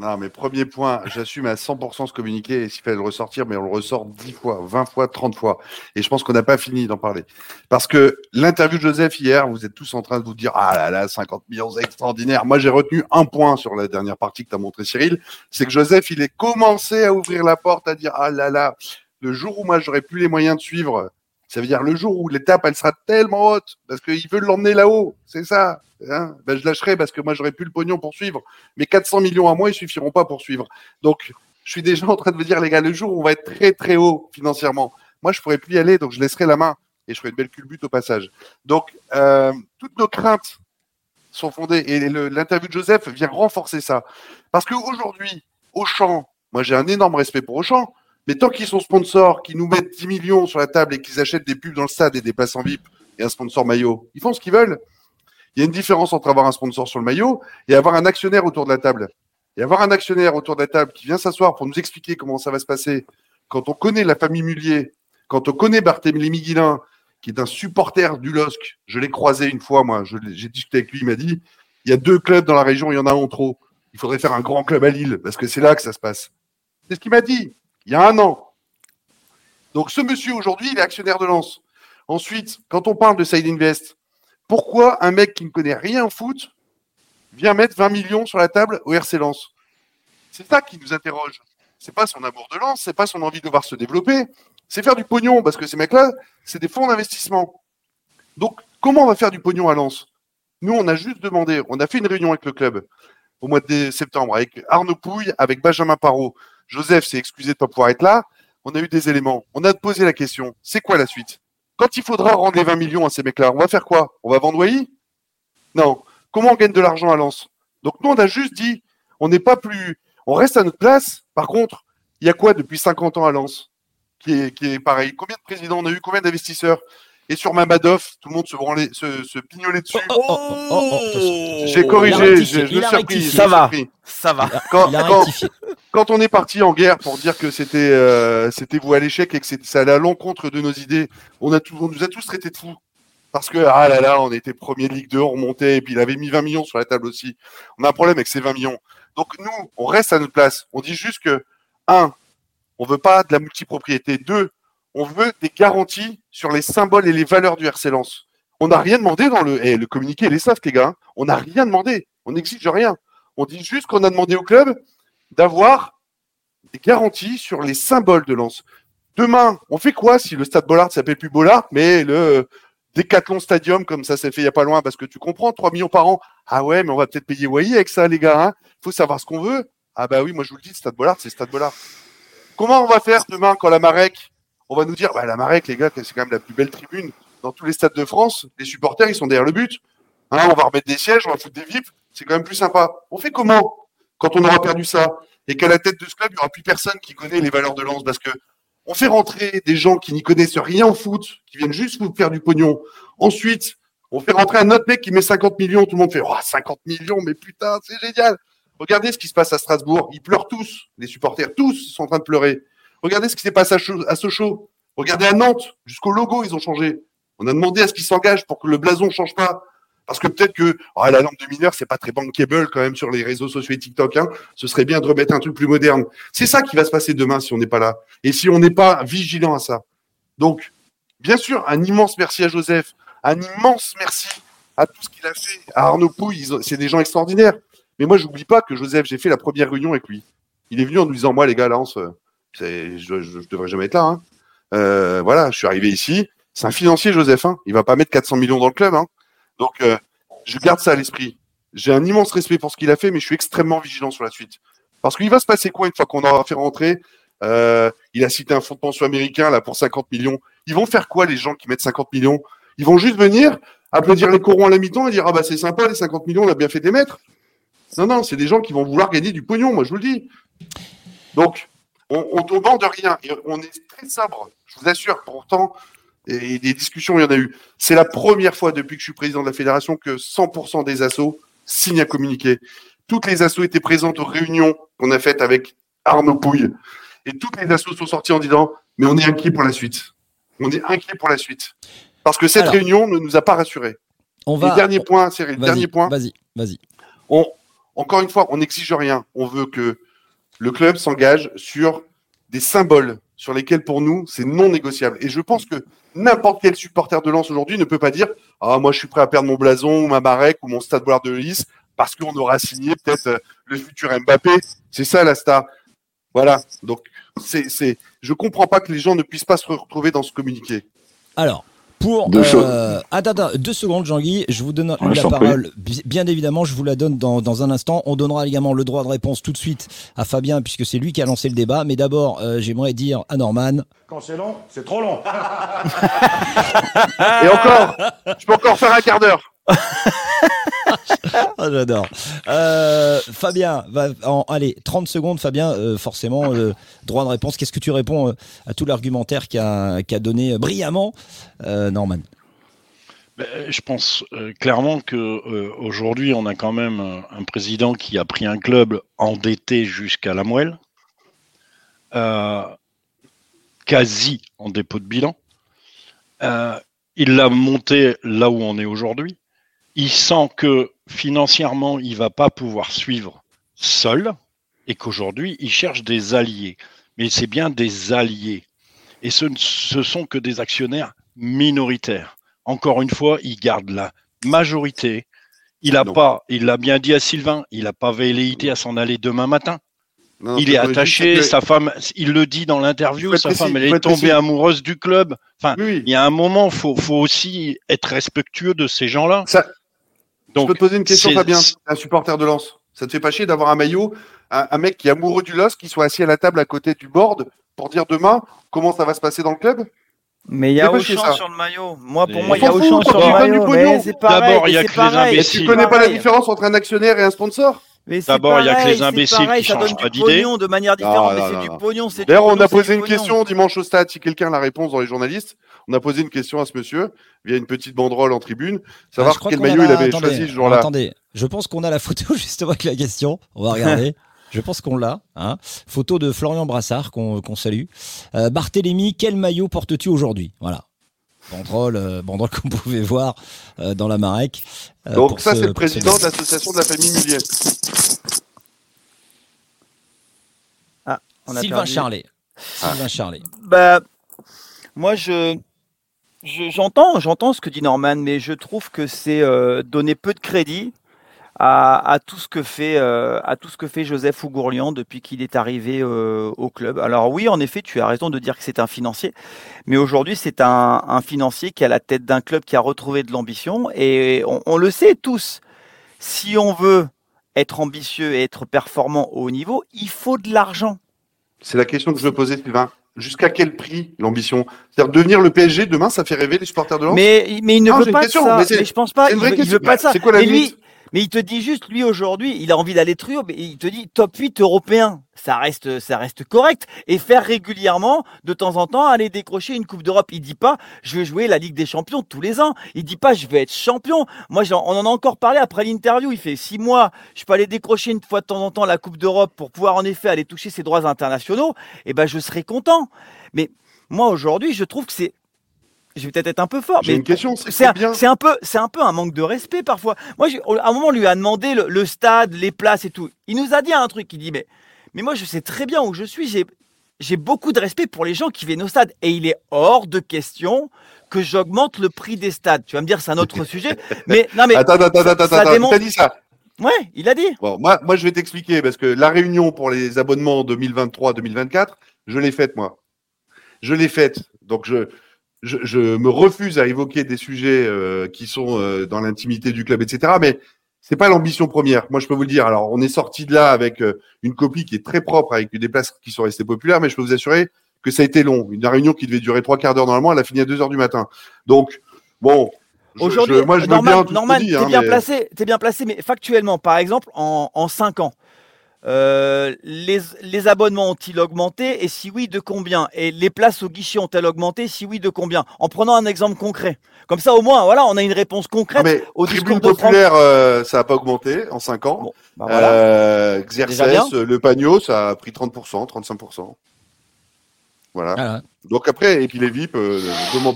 Non, mais premier point, j'assume à 100% ce communiqué et s'il fallait le ressortir, mais on le ressort 10 fois, 20 fois, 30 fois. Et je pense qu'on n'a pas fini d'en parler. Parce que l'interview de Joseph hier, vous êtes tous en train de vous dire Ah là là, 50 millions, c'est extraordinaire. Moi, j'ai retenu un point sur la dernière partie que tu as montré, Cyril. C'est que Joseph, il est commencé à ouvrir la porte, à dire Ah là là, le jour où moi, j'aurai plus les moyens de suivre, ça veut dire le jour où l'étape, elle sera tellement haute, parce qu'il veut l'emmener là-haut. C'est ça. Hein ben, je lâcherai parce que moi, j'aurai plus le pognon pour suivre. Mais 400 millions à moi, ils suffiront pas pour suivre. Donc, je suis déjà *laughs* en train de me dire, les gars, le jour où on va être très, très haut financièrement, moi, je pourrais plus y aller, donc je laisserai la main et je ferai une belle culbute au passage. Donc, euh, toutes nos craintes sont fondées et l'interview de Joseph vient renforcer ça. Parce qu'aujourd'hui, Auchan, moi, j'ai un énorme respect pour Auchan, mais tant qu'ils sont sponsors, qu'ils nous mettent 10 millions sur la table et qu'ils achètent des pubs dans le stade et des places en VIP et un sponsor maillot, ils font ce qu'ils veulent. Il y a une différence entre avoir un sponsor sur le maillot et avoir un actionnaire autour de la table. Et avoir un actionnaire autour de la table qui vient s'asseoir pour nous expliquer comment ça va se passer, quand on connaît la famille Mullier, quand on connaît Barthélemy Guillain, qui est un supporter du LOSC, je l'ai croisé une fois, moi, j'ai discuté avec lui, il m'a dit, il y a deux clubs dans la région, il y en a un trop. Il faudrait faire un grand club à Lille, parce que c'est là que ça se passe. C'est ce qu'il m'a dit, il y a un an. Donc ce monsieur, aujourd'hui, il est actionnaire de Lens. Ensuite, quand on parle de Side Invest, pourquoi un mec qui ne connaît rien au foot vient mettre 20 millions sur la table au RC Lens? C'est ça qui nous interroge. C'est pas son amour de Lens, c'est pas son envie de voir se développer, c'est faire du pognon parce que ces mecs-là, c'est des fonds d'investissement. Donc, comment on va faire du pognon à Lens? Nous, on a juste demandé, on a fait une réunion avec le club au mois de septembre avec Arnaud Pouille, avec Benjamin Parot. Joseph s'est excusé de ne pas pouvoir être là. On a eu des éléments. On a posé la question c'est quoi la suite? Quand il faudra rendre les 20 millions à ces mecs-là, on va faire quoi? On va vendre Wai Non. Comment on gagne de l'argent à Lens? Donc, nous, on a juste dit on n'est pas plus. On reste à notre place. Par contre, il y a quoi depuis 50 ans à Lens? Qui est, qui est pareil? Combien de présidents? On a eu Combien d'investisseurs? Et sur Mamadov, tout le monde se, branlait, se, se pignolait dessus. J'ai Il a corrigé, rectifié, je, je il me suis repris, Ça je me va, ça va. Quand, quand- quand on est parti en guerre pour dire que c'était euh, c'était voué à l'échec et que c'est- ça allait à l'encontre de nos idées, on, a tout, on nous a tous traités de fous. Parce que, ah là là, on était premier de Ligue 2, on remontait, et puis il avait mis 20 millions sur la table aussi. On a un problème avec ces 20 millions. Donc nous, on reste à notre place. On dit juste que, un, on veut pas de la multipropriété. Deux, on veut des garanties sur les symboles et les valeurs du RC Lens. On n'a rien demandé dans le, eh, le communiqué, les soft, les gars. hein. On n'a rien demandé. On n'exige rien. On dit juste qu'on a demandé au club d'avoir des garanties sur les symboles de Lens. Demain, on fait quoi si le stade Bollard s'appelle plus Bollard, mais le Décathlon Stadium, comme ça s'est fait il n'y a pas loin, parce que tu comprends, 3 millions par an. Ah ouais, mais on va peut-être payer Wai avec ça, les gars. hein. faut savoir ce qu'on veut. Ah bah oui, moi je vous le dis, Stade Bollard, c'est Stade Bollard. Comment on va faire demain quand la Marek, on va nous dire, bah la Marek, les gars, c'est quand même la plus belle tribune dans tous les stades de France. Les supporters, ils sont derrière le but. Hein, on va remettre des sièges, on va foutre des VIP. C'est quand même plus sympa. On fait comment quand on aura perdu ça et qu'à la tête de ce club, il n'y aura plus personne qui connaît les valeurs de Lens? Parce que on fait rentrer des gens qui n'y connaissent rien au foot, qui viennent juste vous faire du pognon. Ensuite, on fait rentrer un autre mec qui met 50 millions. Tout le monde fait oh, 50 millions, mais putain, c'est génial. Regardez ce qui se passe à Strasbourg. Ils pleurent tous, les supporters, tous sont en train de pleurer. Regardez ce qui s'est passé à, Sochaux. Regardez à Nantes, jusqu'au logo, ils ont changé. On a demandé à ce qu'ils s'engagent pour que le blason ne change pas. Parce que peut-être que oh, la lampe de mineur, c'est pas très bankable quand même sur les réseaux sociaux et TikTok. Hein. Ce serait bien de remettre un truc plus moderne. C'est ça qui va se passer demain si on n'est pas là. Et si on n'est pas vigilant à ça. Donc, bien sûr, un immense merci à Joseph. Un immense merci à tout ce qu'il a fait. À Arnaud Pouille, c'est des gens extraordinaires. Mais moi, j'oublie pas que Joseph, j'ai fait la première réunion avec lui. Il est venu en nous disant, moi, les gars, Lance, euh, c'est- je, je devrais jamais être là. hein. Euh, voilà, je suis arrivé ici. C'est un financier, Joseph. Hein. Il va pas mettre 400 millions dans le club. Hein. Donc, euh, je garde ça à l'esprit. J'ai un immense respect pour ce qu'il a fait, mais je suis extrêmement vigilant sur la suite. Parce qu'il va se passer quoi une fois qu'on aura fait rentrer euh, Il a cité un fonds de pension américain là pour 50 millions. Ils vont faire quoi les gens qui mettent 50 millions? Ils vont juste venir applaudir les corons à la mi-temps et dire ah bah c'est sympa les 50 millions, on a bien fait des mettre. Non non, c'est des gens qui vont vouloir gagner du pognon, moi je vous le dis. Donc on, ne demande rien et on est très sobre. Je vous assure. Pourtant, et des discussions il y en a eu. C'est la première fois depuis que je suis président de la fédération que 100% des assos signent un communiqué. Toutes les assos étaient présentes aux réunions qu'on a faites avec Arnaud Pouille. Et toutes les assos sont sorties en disant Mais on est inquiet pour la suite. On est inquiet pour la suite. Parce que cette Alors. réunion ne nous a pas rassurés. On Et va. dernier point, Cyril, dernier point. Vas-y, vas-y. On, encore une fois, on n'exige rien. On veut que le club s'engage sur des symboles sur lesquels, pour nous, c'est non négociable. Et je pense que n'importe quel supporter de Lens aujourd'hui ne peut pas dire Ah, moi, je suis prêt à perdre mon blason ou ma barrette ou mon stade boire de Lys parce qu'on aura signé peut-être euh, le futur Mbappé. C'est ça, la star. Voilà. Donc, c'est, c'est, je comprends pas que les gens ne puissent pas se retrouver dans ce communiqué. Alors, pour. Deux choses. euh, attends, attends, deux secondes, Jean-Guy. Je vous donne Ouais, la parole. Bi- Bien évidemment, je vous la donne dans, dans un instant. On donnera également le droit de réponse tout de suite à Fabien, puisque c'est lui qui a lancé le débat. Mais d'abord, euh, j'aimerais dire à Norman. Quand c'est long, c'est trop long. *laughs* Et encore, je peux encore faire un quart d'heure. *laughs* *laughs* Ah, J'adore. Euh, Fabien, va, en- allez, 30 secondes, Fabien, euh, forcément, euh, droit de réponse. Qu'est-ce que tu réponds à tout l'argumentaire qu'a donné brillamment Norman? Ben, je pense clairement que aujourd'hui, on a quand même un président qui a pris un club endetté jusqu'à la moelle, quasi en dépôt de bilan. Il l'a monté là où on est aujourd'hui. Il sent que financièrement, il va pas pouvoir suivre seul et qu'aujourd'hui, il cherche des alliés. Mais c'est bien des alliés. Et ce ne ce sont que des actionnaires minoritaires. Encore une fois, il garde la majorité. Il a pas, il l'a bien dit à Sylvain, il n'a pas velléité à s'en aller demain matin. Non, il est attaché, que- sa femme, il le dit dans l'interview, sa précis, femme, elle est tombée précis. amoureuse du club. Enfin, il y a un moment, il faut, faut aussi être respectueux de ces gens-là. Je peux te poser une question, Fabien, un supporter de Lens. Ça te fait pas chier d'avoir un maillot, un, un mec qui est amoureux du LOS, qui soit assis à la table à côté du board pour dire demain comment ça va se passer dans le club? Mais il y a Auchan sur le maillot. Moi, pour Et- moi, il y a Auchan sur le tu maillot. pareil. D'abord, il y a que les pareil, imbéciles. Tu c'est connais pas la pareil. différence entre un actionnaire et un sponsor? D'abord, il y a que les imbéciles pareil, qui ça changent donne pas d'idée. pognon de manière Non, différente, mais c'est du non. pognon. c'est du D'ailleurs, on pognon, a posé une pognon. question dimanche au stade, si quelqu'un a la réponse dans les journalistes. On a posé une question à ce monsieur via une petite banderole en tribune, Ah, savoir quel qu'on a maillot la- il avait attendez, choisi ce jour-là. Attendez, je pense qu'on a la photo *laughs* justement avec la question. On va regarder. *laughs* Je pense qu'on l'a. Hein. Photo de Florian Brassard qu'on qu'on salue. Euh, Barthélémy, quel maillot portes-tu aujourd'hui? Voilà. Banderole, euh, banderole vous *laughs* pouvez voir euh, dans la Marek. euh, Donc ça, ce- c'est le ce président de l'association de la famille Millier. Ah, on a Sylvain perdu. Charlet. Sylvain Charlet. Bah, moi, je je- j'entends, j'entends ce que dit Norman, mais je trouve que c'est euh, donner peu de crédit à, à tout ce que fait euh, à tout ce que fait Joseph Ougourlian depuis qu'il est arrivé euh, au club. Alors oui, en effet, tu as raison de dire que c'est un financier, mais aujourd'hui c'est un, un financier qui a la tête d'un club qui a retrouvé de l'ambition et on, on le sait tous. Si on veut être ambitieux et être performant au haut niveau, il faut de l'argent. C'est la question que je veux poser, Sylvain. Jusqu'à quel prix l'ambition? C'est-à-dire devenir le PSG demain, ça fait rêver les supporters de Lens? Mais, mais il ne Non, veut pas de ça. mais Mais, je pense pas. Il veut, il veut pas de ça. C'est quoi la mais lui, Mais il te dit juste, lui aujourd'hui, il a envie d'aller haut, mais il te dit top 8 européen. Ça reste, ça reste correct. Et faire régulièrement, de temps en temps, aller décrocher une Coupe d'Europe. Il dit pas, je vais jouer la Ligue des Champions tous les ans. Il dit pas, je vais être champion. Moi, on en a encore parlé après l'interview. Il fait six mois, je peux aller décrocher une fois de temps en temps la Coupe d'Europe pour pouvoir en effet aller toucher ses droits internationaux. Et ben, je serai content. Mais moi, aujourd'hui, je trouve que c'est je vais peut-être être un peu fort, J'ai une question, c'est un, peu, c'est un peu un manque de respect parfois. Moi, à un moment, on lui a demandé le, le stade, les places et tout. Il nous a dit un truc. Il dit, mais, mais moi, je sais très bien où je suis. J'ai, j'ai beaucoup de respect pour les gens qui viennent au stade, et il est hors de question que j'augmente le prix des stades. Tu vas me dire, c'est un autre sujet, mais non, mais *laughs* attends, attends, ça- attends, ça attends, démontre- t'as dit ça Ouais, il a dit. Bon, moi, moi, je vais t'expliquer parce que la réunion pour les abonnements 2023-2024, je l'ai faite, moi. Je l'ai faite. Donc, je, je, je me refuse à évoquer des sujets euh, qui sont euh, dans l'intimité du club, etc. Mais c'est pas l'ambition première. Moi, je peux vous le dire. Alors, on est sorti de là avec euh, une copie qui est très propre, avec des places qui sont restées populaires, mais je peux vous assurer que ça a été long. Une réunion qui devait durer trois quarts d'heure normalement, elle a fini à deux heures du matin. Donc, bon. Aujourd'hui, moi, je veux Norman, bien Norman, t'es hein, bien mais- placé, t'es bien placé, mais factuellement, par exemple, en, en 5 ans, euh, les, les abonnements ont-ils augmenté et si oui, de combien Et les places au guichet ont-elles augmenté Si oui, de combien? En prenant un exemple concret. Comme ça, au moins, voilà, on a une réponse concrète Non, mais au tribune populaire, euh, ça n'a pas augmenté en 5 ans. bah voilà. Euh, le Pagno, ça a pris 30%, 35%. Voilà. Voilà. Donc après, et puis les VIP, euh,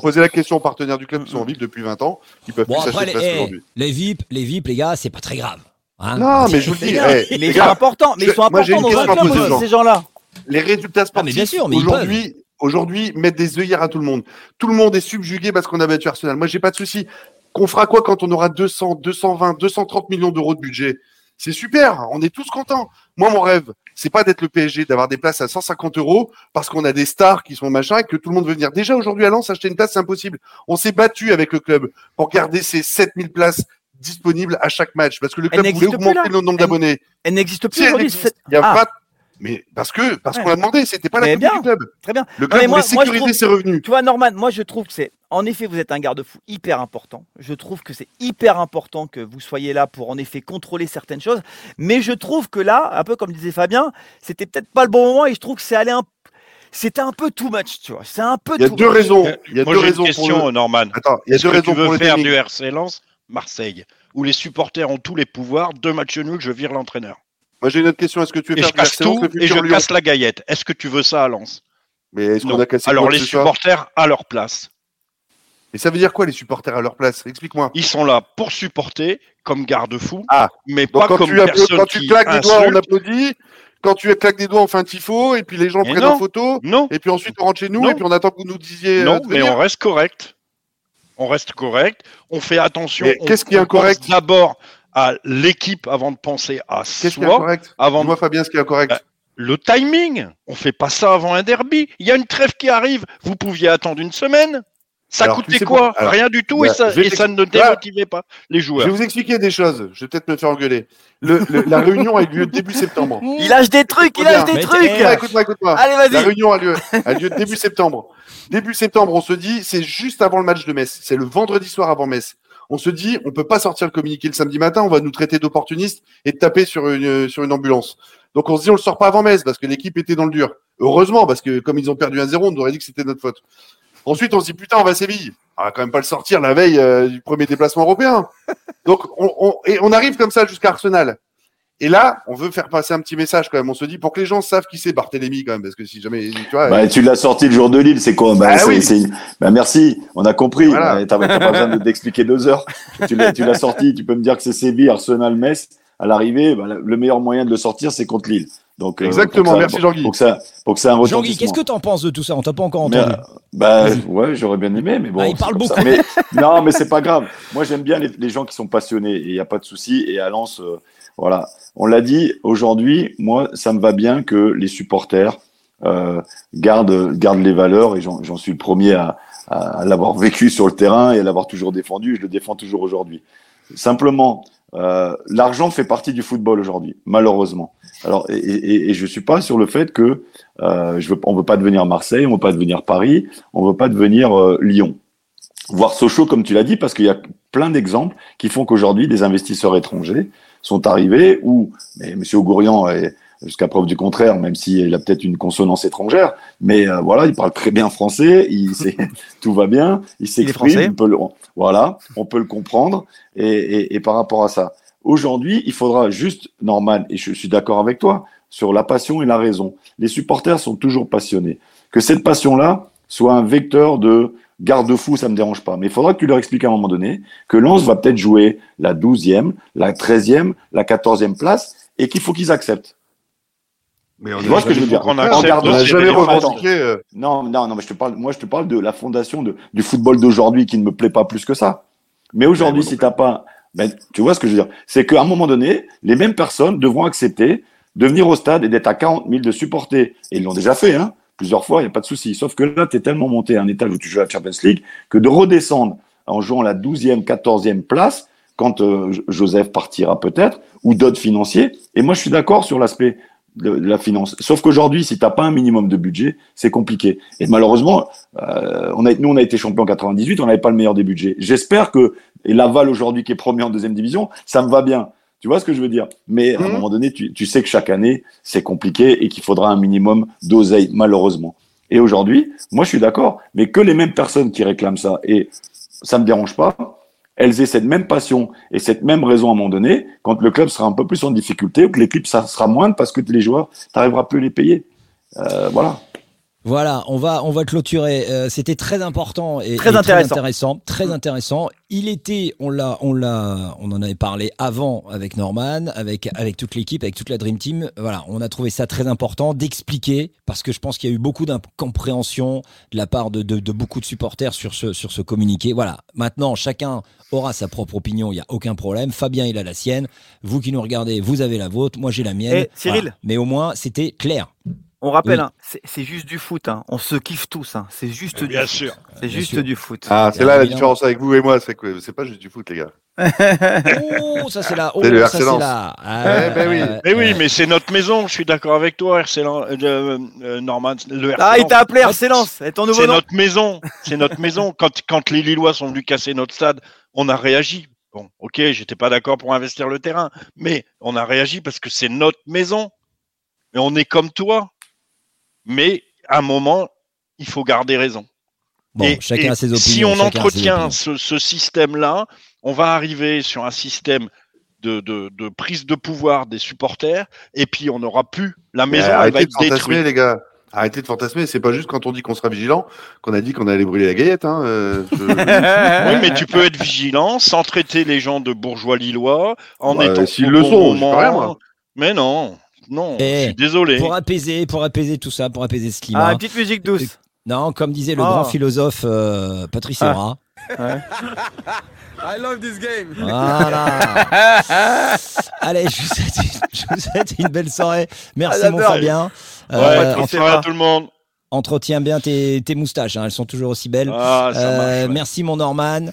poser la question aux partenaires du club qui sont en VIP depuis 20 ans, qui peuvent Bon, plus après, s'acheter les, de place eh, aujourd'hui. les VIP, les VIP, les gars, c'est pas très grave. Hein. Non, mais je vous le dis, eh, Mais ils sont importants, mais ils sont importants dans un club, gens. ces gens-là. Les résultats sportifs Ah, mais ils aujourd'hui, aujourd'hui mettent des œillères à tout le monde. Tout le monde est subjugué parce qu'on a battu Arsenal. Moi, j'ai pas de souci. Qu'on fera quoi quand on aura 200, 220, 230 millions d'euros de budget? C'est super, on est tous contents. Moi, mon rêve, c'est pas d'être le PSG, d'avoir des places à 150 euros parce qu'on a des stars qui sont machin et que tout le monde veut venir. Déjà aujourd'hui à Lens, acheter une place, c'est impossible. On s'est battu avec le club pour garder ces 7000 places disponibles à chaque match parce que le club voulait augmenter le nombre d'abonnés. Elle n'existe plus aujourd'hui. il y a Ah, pas- Mais parce que parce Ouais. qu'on a demandé, c'était pas la Mais bien. du club. Très bien. Le Non, club mais moi- voulait sécuriser trouve- ses revenus. Tu vois, Norman, moi je trouve que c'est. En effet, vous êtes un garde-fou hyper important. Je trouve que c'est hyper important que vous soyez là pour en effet contrôler certaines choses. Mais je trouve que là, un peu comme disait Fabien, c'était peut-être pas le bon moment et je trouve que c'est allé un. C'était un peu too much, tu vois. C'est un peu Il y a too deux much. raisons. Il y a Moi, deux j'ai une raisons question, pour le... Norman. Attends, il y a deux raisons tu veux pour le faire du RC Lens, Marseille, où les supporters ont tous les pouvoirs, deux matchs nuls, je vire l'entraîneur. Moi, j'ai une autre question. Est-ce que tu veux Et faire je casse tout et je casse la gaillette. Est-ce que tu veux ça à Lens Mais est-ce qu'on a cassé Alors les supporters à leur place. Et ça veut dire quoi les supporters à leur place? Explique-moi. Ils sont là pour supporter comme garde-fous, Ah, mais pas quand comme tu, personne quand tu qui claques des doigts, on applaudit. Quand tu claques des doigts, on fait un tifo, et puis les gens Mais prennent non. en photo, Non, et puis ensuite on rentre chez nous, Non. et puis on attend que vous nous disiez. euh, non, mais venir. on reste correct. On reste correct. On fait attention. Qu'est-ce qui est incorrect D'abord à l'équipe avant de penser à Qu'est-ce qui est soi. incorrect Avant Dis-moi Fabien ce qui est incorrect. Bah, le timing. On fait pas ça avant un derby. Il y a une trêve qui arrive. Vous pouviez attendre une semaine. Ça Alors, coûtait quoi Alors, Rien du tout bah, et ça, je vais et ça ne démotivait pas les Je joueurs. vais vous expliquer des choses. Je vais peut-être me faire engueuler. Le, le- la réunion a eu lieu début septembre. *laughs* Il lâche des trucs, il lâche des Mais trucs. Écoute-moi, écoute-moi, écoute-moi. Allez, vas-y. La réunion a lieu, a lieu début septembre. Début septembre, on se dit, c'est juste avant le match de Metz. C'est le vendredi soir avant Metz. On se dit, on peut pas sortir le communiqué le samedi matin, on va nous traiter d'opportunistes et de taper sur une, sur une ambulance. Donc on se dit, on le sort pas avant Metz parce que l'équipe était dans le dur. Heureusement, parce que comme ils ont perdu 1-0, on nous aurait dit que c'était notre faute. Ensuite, on se dit, putain, on va à Séville. On va quand même pas le sortir la veille euh, du premier déplacement européen. *laughs* Donc, on, on- et on arrive comme ça jusqu'à Arsenal. Et là, on veut faire passer un petit message quand même. On se dit, pour que les gens savent qui c'est Barthélémy quand même, parce que si jamais, tu vois, Bah, tu l'as sorti le jour de Lille, c'est quoi? Bah, Ah oui. bah, Merci, on a compris. Voilà. Bah, T'as pas besoin de- d'expliquer deux heures. Tu l'as tu l'as sorti, tu peux me dire que c'est Séville, Arsenal, Metz. À l'arrivée, bah, le meilleur moyen de le sortir, c'est contre Lille. Donc, euh, Exactement, pour que ça- merci Jean-Guy. Pour que ça, pour que ça un Jean-Guy, qu'est-ce que t'en penses de tout ça? On t'a pas encore Mais, entendu. euh, bah, ouais, j'aurais bien aimé, mais bon. Ah, il parle beaucoup. Mais- *laughs* non, mais c'est pas grave. Moi, j'aime bien les, les gens qui sont passionnés et il n'y a pas de souci. Et à Lens, euh, voilà. On l'a dit aujourd'hui, moi, ça me va bien que les supporters euh, gardent, gardent les valeurs et j'en j'en suis le premier à l'avoir *laughs* vécu sur le terrain et à l'avoir toujours défendu. Je le défends toujours aujourd'hui. Simplement, euh, l'argent fait partie du football aujourd'hui, malheureusement. Alors, et, et, et je suis pas sur le fait que euh, je veux, on veut pas devenir Marseille, on veut pas devenir Paris, on veut pas devenir euh, Lyon. voire Sochaux, comme tu l'as dit, parce qu'il y a plein d'exemples qui font qu'aujourd'hui, des investisseurs étrangers sont arrivés ou, mais M. Augourian est jusqu'à preuve du contraire, même s'il a peut-être une consonance étrangère, mais euh, voilà, il parle très bien français, il *laughs* sait, tout va bien, il s'exprime, voilà, on peut le comprendre, et, et, et par rapport à ça, aujourd'hui, il faudra juste, Norman, et je suis d'accord avec toi, sur la passion et la raison. Les supporters sont toujours passionnés. Que cette passion-là soit un vecteur de garde-fou, ça me dérange pas. Mais il faudra que tu leur expliques à un moment donné que Lens va peut-être jouer la 12e, la 13e, la 14e place et qu'il faut qu'ils acceptent. Mais on Tu vois ce que je veux dire on a jamais revendiqué. Non, non, non, mais je te parle, moi je te parle de la fondation de, du football d'aujourd'hui qui ne me plaît pas plus que ça. Mais aujourd'hui, si t'as pas, ben, tu vois ce que je veux dire, c'est qu'à un moment donné, les mêmes personnes devront accepter de venir au stade et d'être à 40 000 de supporter. Et ils l'ont déjà fait, hein, plusieurs fois, il n'y a pas de souci. Sauf que là, tu es tellement monté à un étage où tu joues à la Champions League que de redescendre en jouant la 12e, 14e place, quand euh, Joseph partira peut-être, ou d'autres financiers. Et moi, je suis d'accord sur l'aspect de, de la finance. Sauf qu'aujourd'hui, si tu n'as pas un minimum de budget, c'est compliqué. Et malheureusement, euh, on a, nous, on a été champion en 98, on n'avait pas le meilleur des budgets. J'espère que, et Laval aujourd'hui qui est premier en deuxième division, ça me va bien. Tu vois ce que je veux dire? Mais à un moment donné, tu, tu sais que chaque année, c'est compliqué et qu'il faudra un minimum d'oseille, malheureusement. Et aujourd'hui, moi, je suis d'accord, mais que les mêmes personnes qui réclament ça, et ça me dérange pas, elles aient cette même passion et cette même raison à un moment donné, quand le club sera un peu plus en difficulté ou que l'équipe sera moindre parce que les joueurs, tu plus à les payer. Euh, voilà. Voilà, on va, on va clôturer. Euh, C'était très important et Très et intéressant. intéressant, très intéressant. Il était, on l'a, on l'a, on en avait parlé avant avec Norman, avec avec toute l'équipe, avec toute la Dream Team. Voilà, on a trouvé ça très important d'expliquer parce que je pense qu'il y a eu beaucoup d'incompréhension de la part de, de, de beaucoup de supporters sur ce sur ce communiqué. Voilà, maintenant chacun aura sa propre opinion, il y a aucun problème. Fabien il a la sienne. Vous qui nous regardez, vous avez la vôtre. Moi j'ai la mienne. Cyril. Voilà. Mais au moins c'était clair. On rappelle, Oui. hein, c'est juste du foot. hein. On se kiffe tous. hein. C'est juste du Bien foot. sûr. C'est Bien juste sûr. du foot. Ah, c'est Bien là la différence avec vous et moi, c'est que c'est pas juste du foot, les gars. *laughs* Oh, ça c'est là. Oh, C'est le ça RC c'est Lens. là. Eh ben oui. euh, Mais oui, euh, mais c'est notre maison, je suis d'accord avec toi, RC euh, euh, Norman. Le RC Ah, il t'a appelé RC Lens. C'est ton nouveau C'est nom. notre maison, c'est notre maison. *laughs* Quand, quand les Lillois sont venus casser notre stade, on a réagi. Bon, ok, j'étais pas d'accord pour investir le terrain, mais on a réagi parce que c'est notre maison. Et on est comme toi. Mais à un moment, il faut garder raison. Bon, Et- chacun et a ses opinions. Si on entretient ce, ce système-là, on va arriver sur un système de, de- de prise de pouvoir des supporters, et puis on n'aura plus la maison, elle va arrêtez de être fantasmer, les gars. Arrêtez de fantasmer. C'est pas juste quand on dit qu'on sera vigilant qu'on a dit qu'on allait brûler la gaillette. Hein. euh, je- *laughs* Oui, mais tu peux être vigilant sans traiter les gens de bourgeois lillois en Bah, étant s'ils le bon sont, moment. rien, moi. Mais non, non, Eh, je suis désolé. Pour apaiser, pour apaiser tout ça, pour apaiser ce climat. Ah, une petite musique douce. Non, comme disait le Oh. grand philosophe euh, Patrice Ah. Evra. *laughs* I love this game. Voilà. *laughs* Allez, je vous, souhaite une, je vous souhaite une belle soirée. Merci Ah, mon. Fabien. Ouais, Euh, bonne soirée à tout le monde. Entretiens bien tes, tes moustaches, hein, elles sont toujours aussi belles. Ah, Euh, marche, ouais. Merci mon Norman.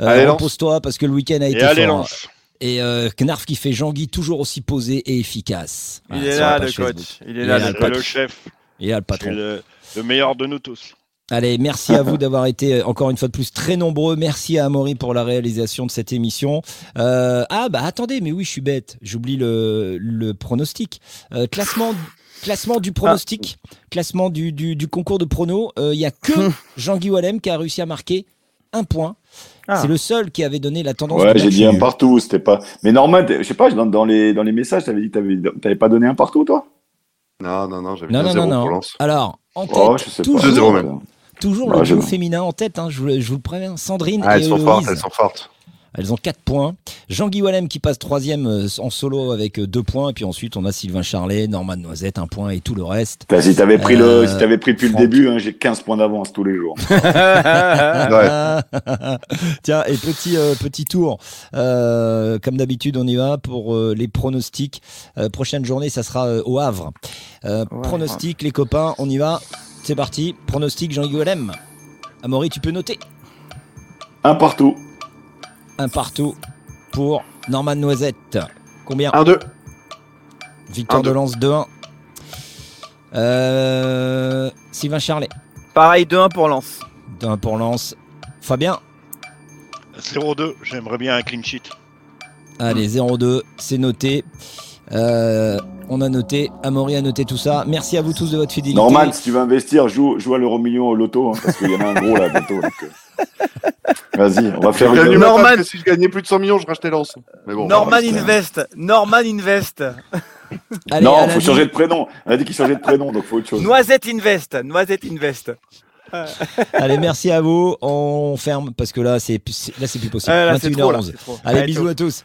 Euh, Allez. Repose-toi parce que le week-end a Et été allez, fort. lance. Et euh, Knarf qui fait Jean-Guy toujours aussi posé et efficace. Il Voilà, est là, le coach. Il est Il là, est là, le chef. Il est là le patron. le, le meilleur de nous tous. Allez, merci à vous *laughs* d'avoir été euh, encore une fois de plus très nombreux. Merci à Amaury pour la réalisation de cette émission. Euh, ah bah attendez, mais oui, je suis bête. J'oublie le, le pronostic. Euh, classement, classement du pronostic, classement du, du, du concours de pronos. Euh, Il y a que *laughs* Jean-Guy Wallem qui a réussi à marquer un point. Ah. C'est le seul qui avait donné la tendance. Ouais, j'ai dit un partout, c'était pas. Mais Norman, t'es- je sais pas, dans, dans les, dans les messages, t'avais dit que t'avais, t'avais pas donné un partout, toi? Non, non, non, j'avais Non, un non, zéro non, pour non. Lens. Alors, en tête, Oh, je sais pas. toujours, même. Ah, le je- féminin en tête. hein, je, vous, le- je vous le préviens. Sandrine Ah, et elles sont fortes, elles sont fortes. Elles ont 4 points. Jean-Guy Wallem qui passe troisième euh, en solo avec 2 points. Et puis ensuite, on a Sylvain Charlet, Norman Noisette, 1 point et tout le reste. Si t'avais pris, Euh, le, si t'avais pris depuis Franck. le début, hein, j'ai 15 points d'avance tous les jours. *laughs* Tiens, et petit, euh, petit tour. Euh, comme d'habitude, on y va pour euh, les pronostics. Euh, prochaine journée, ça sera euh, au Havre. Euh, Ouais, pronostic, les copains, on y va. C'est parti. Pronostic, Jean-Guy Wallem. Amaury, tu peux noter. Un partout. Un partout pour Norman Noisette. Combien 1-2. Victoire Un, de deux. Lens 2-1. Euh, Sylvain Charlet, Pareil, 2-1 pour Lens. 2-1 pour Lens. Fabien, 0-2, j'aimerais bien un clean sheet. Allez, 0-2, c'est noté. Euh, on a noté, Amaury a noté tout ça. Merci à vous tous de votre fidélité. Norman, si tu veux investir, joue, joue à l'euro million au loto, hein, parce qu'il y en a un gros là bientôt. donc, euh. Vas-y, on va faire une. Norman- part, parce que si je gagnais plus de 100 millions, je rachetais Lens. Mais bon, Norman Invest. Norman Invest. *laughs* Allez, non, la faut changer de prénom. Elle a dit qu'il changeait de prénom, donc faut autre chose. Noisette Invest. Noisette Invest. *laughs* Allez, merci à vous. On ferme parce que là, c'est là, c'est plus possible. Ah, là, c'est trop, là, 21h11. c'est trop. Allez, Allez, bisous à tous.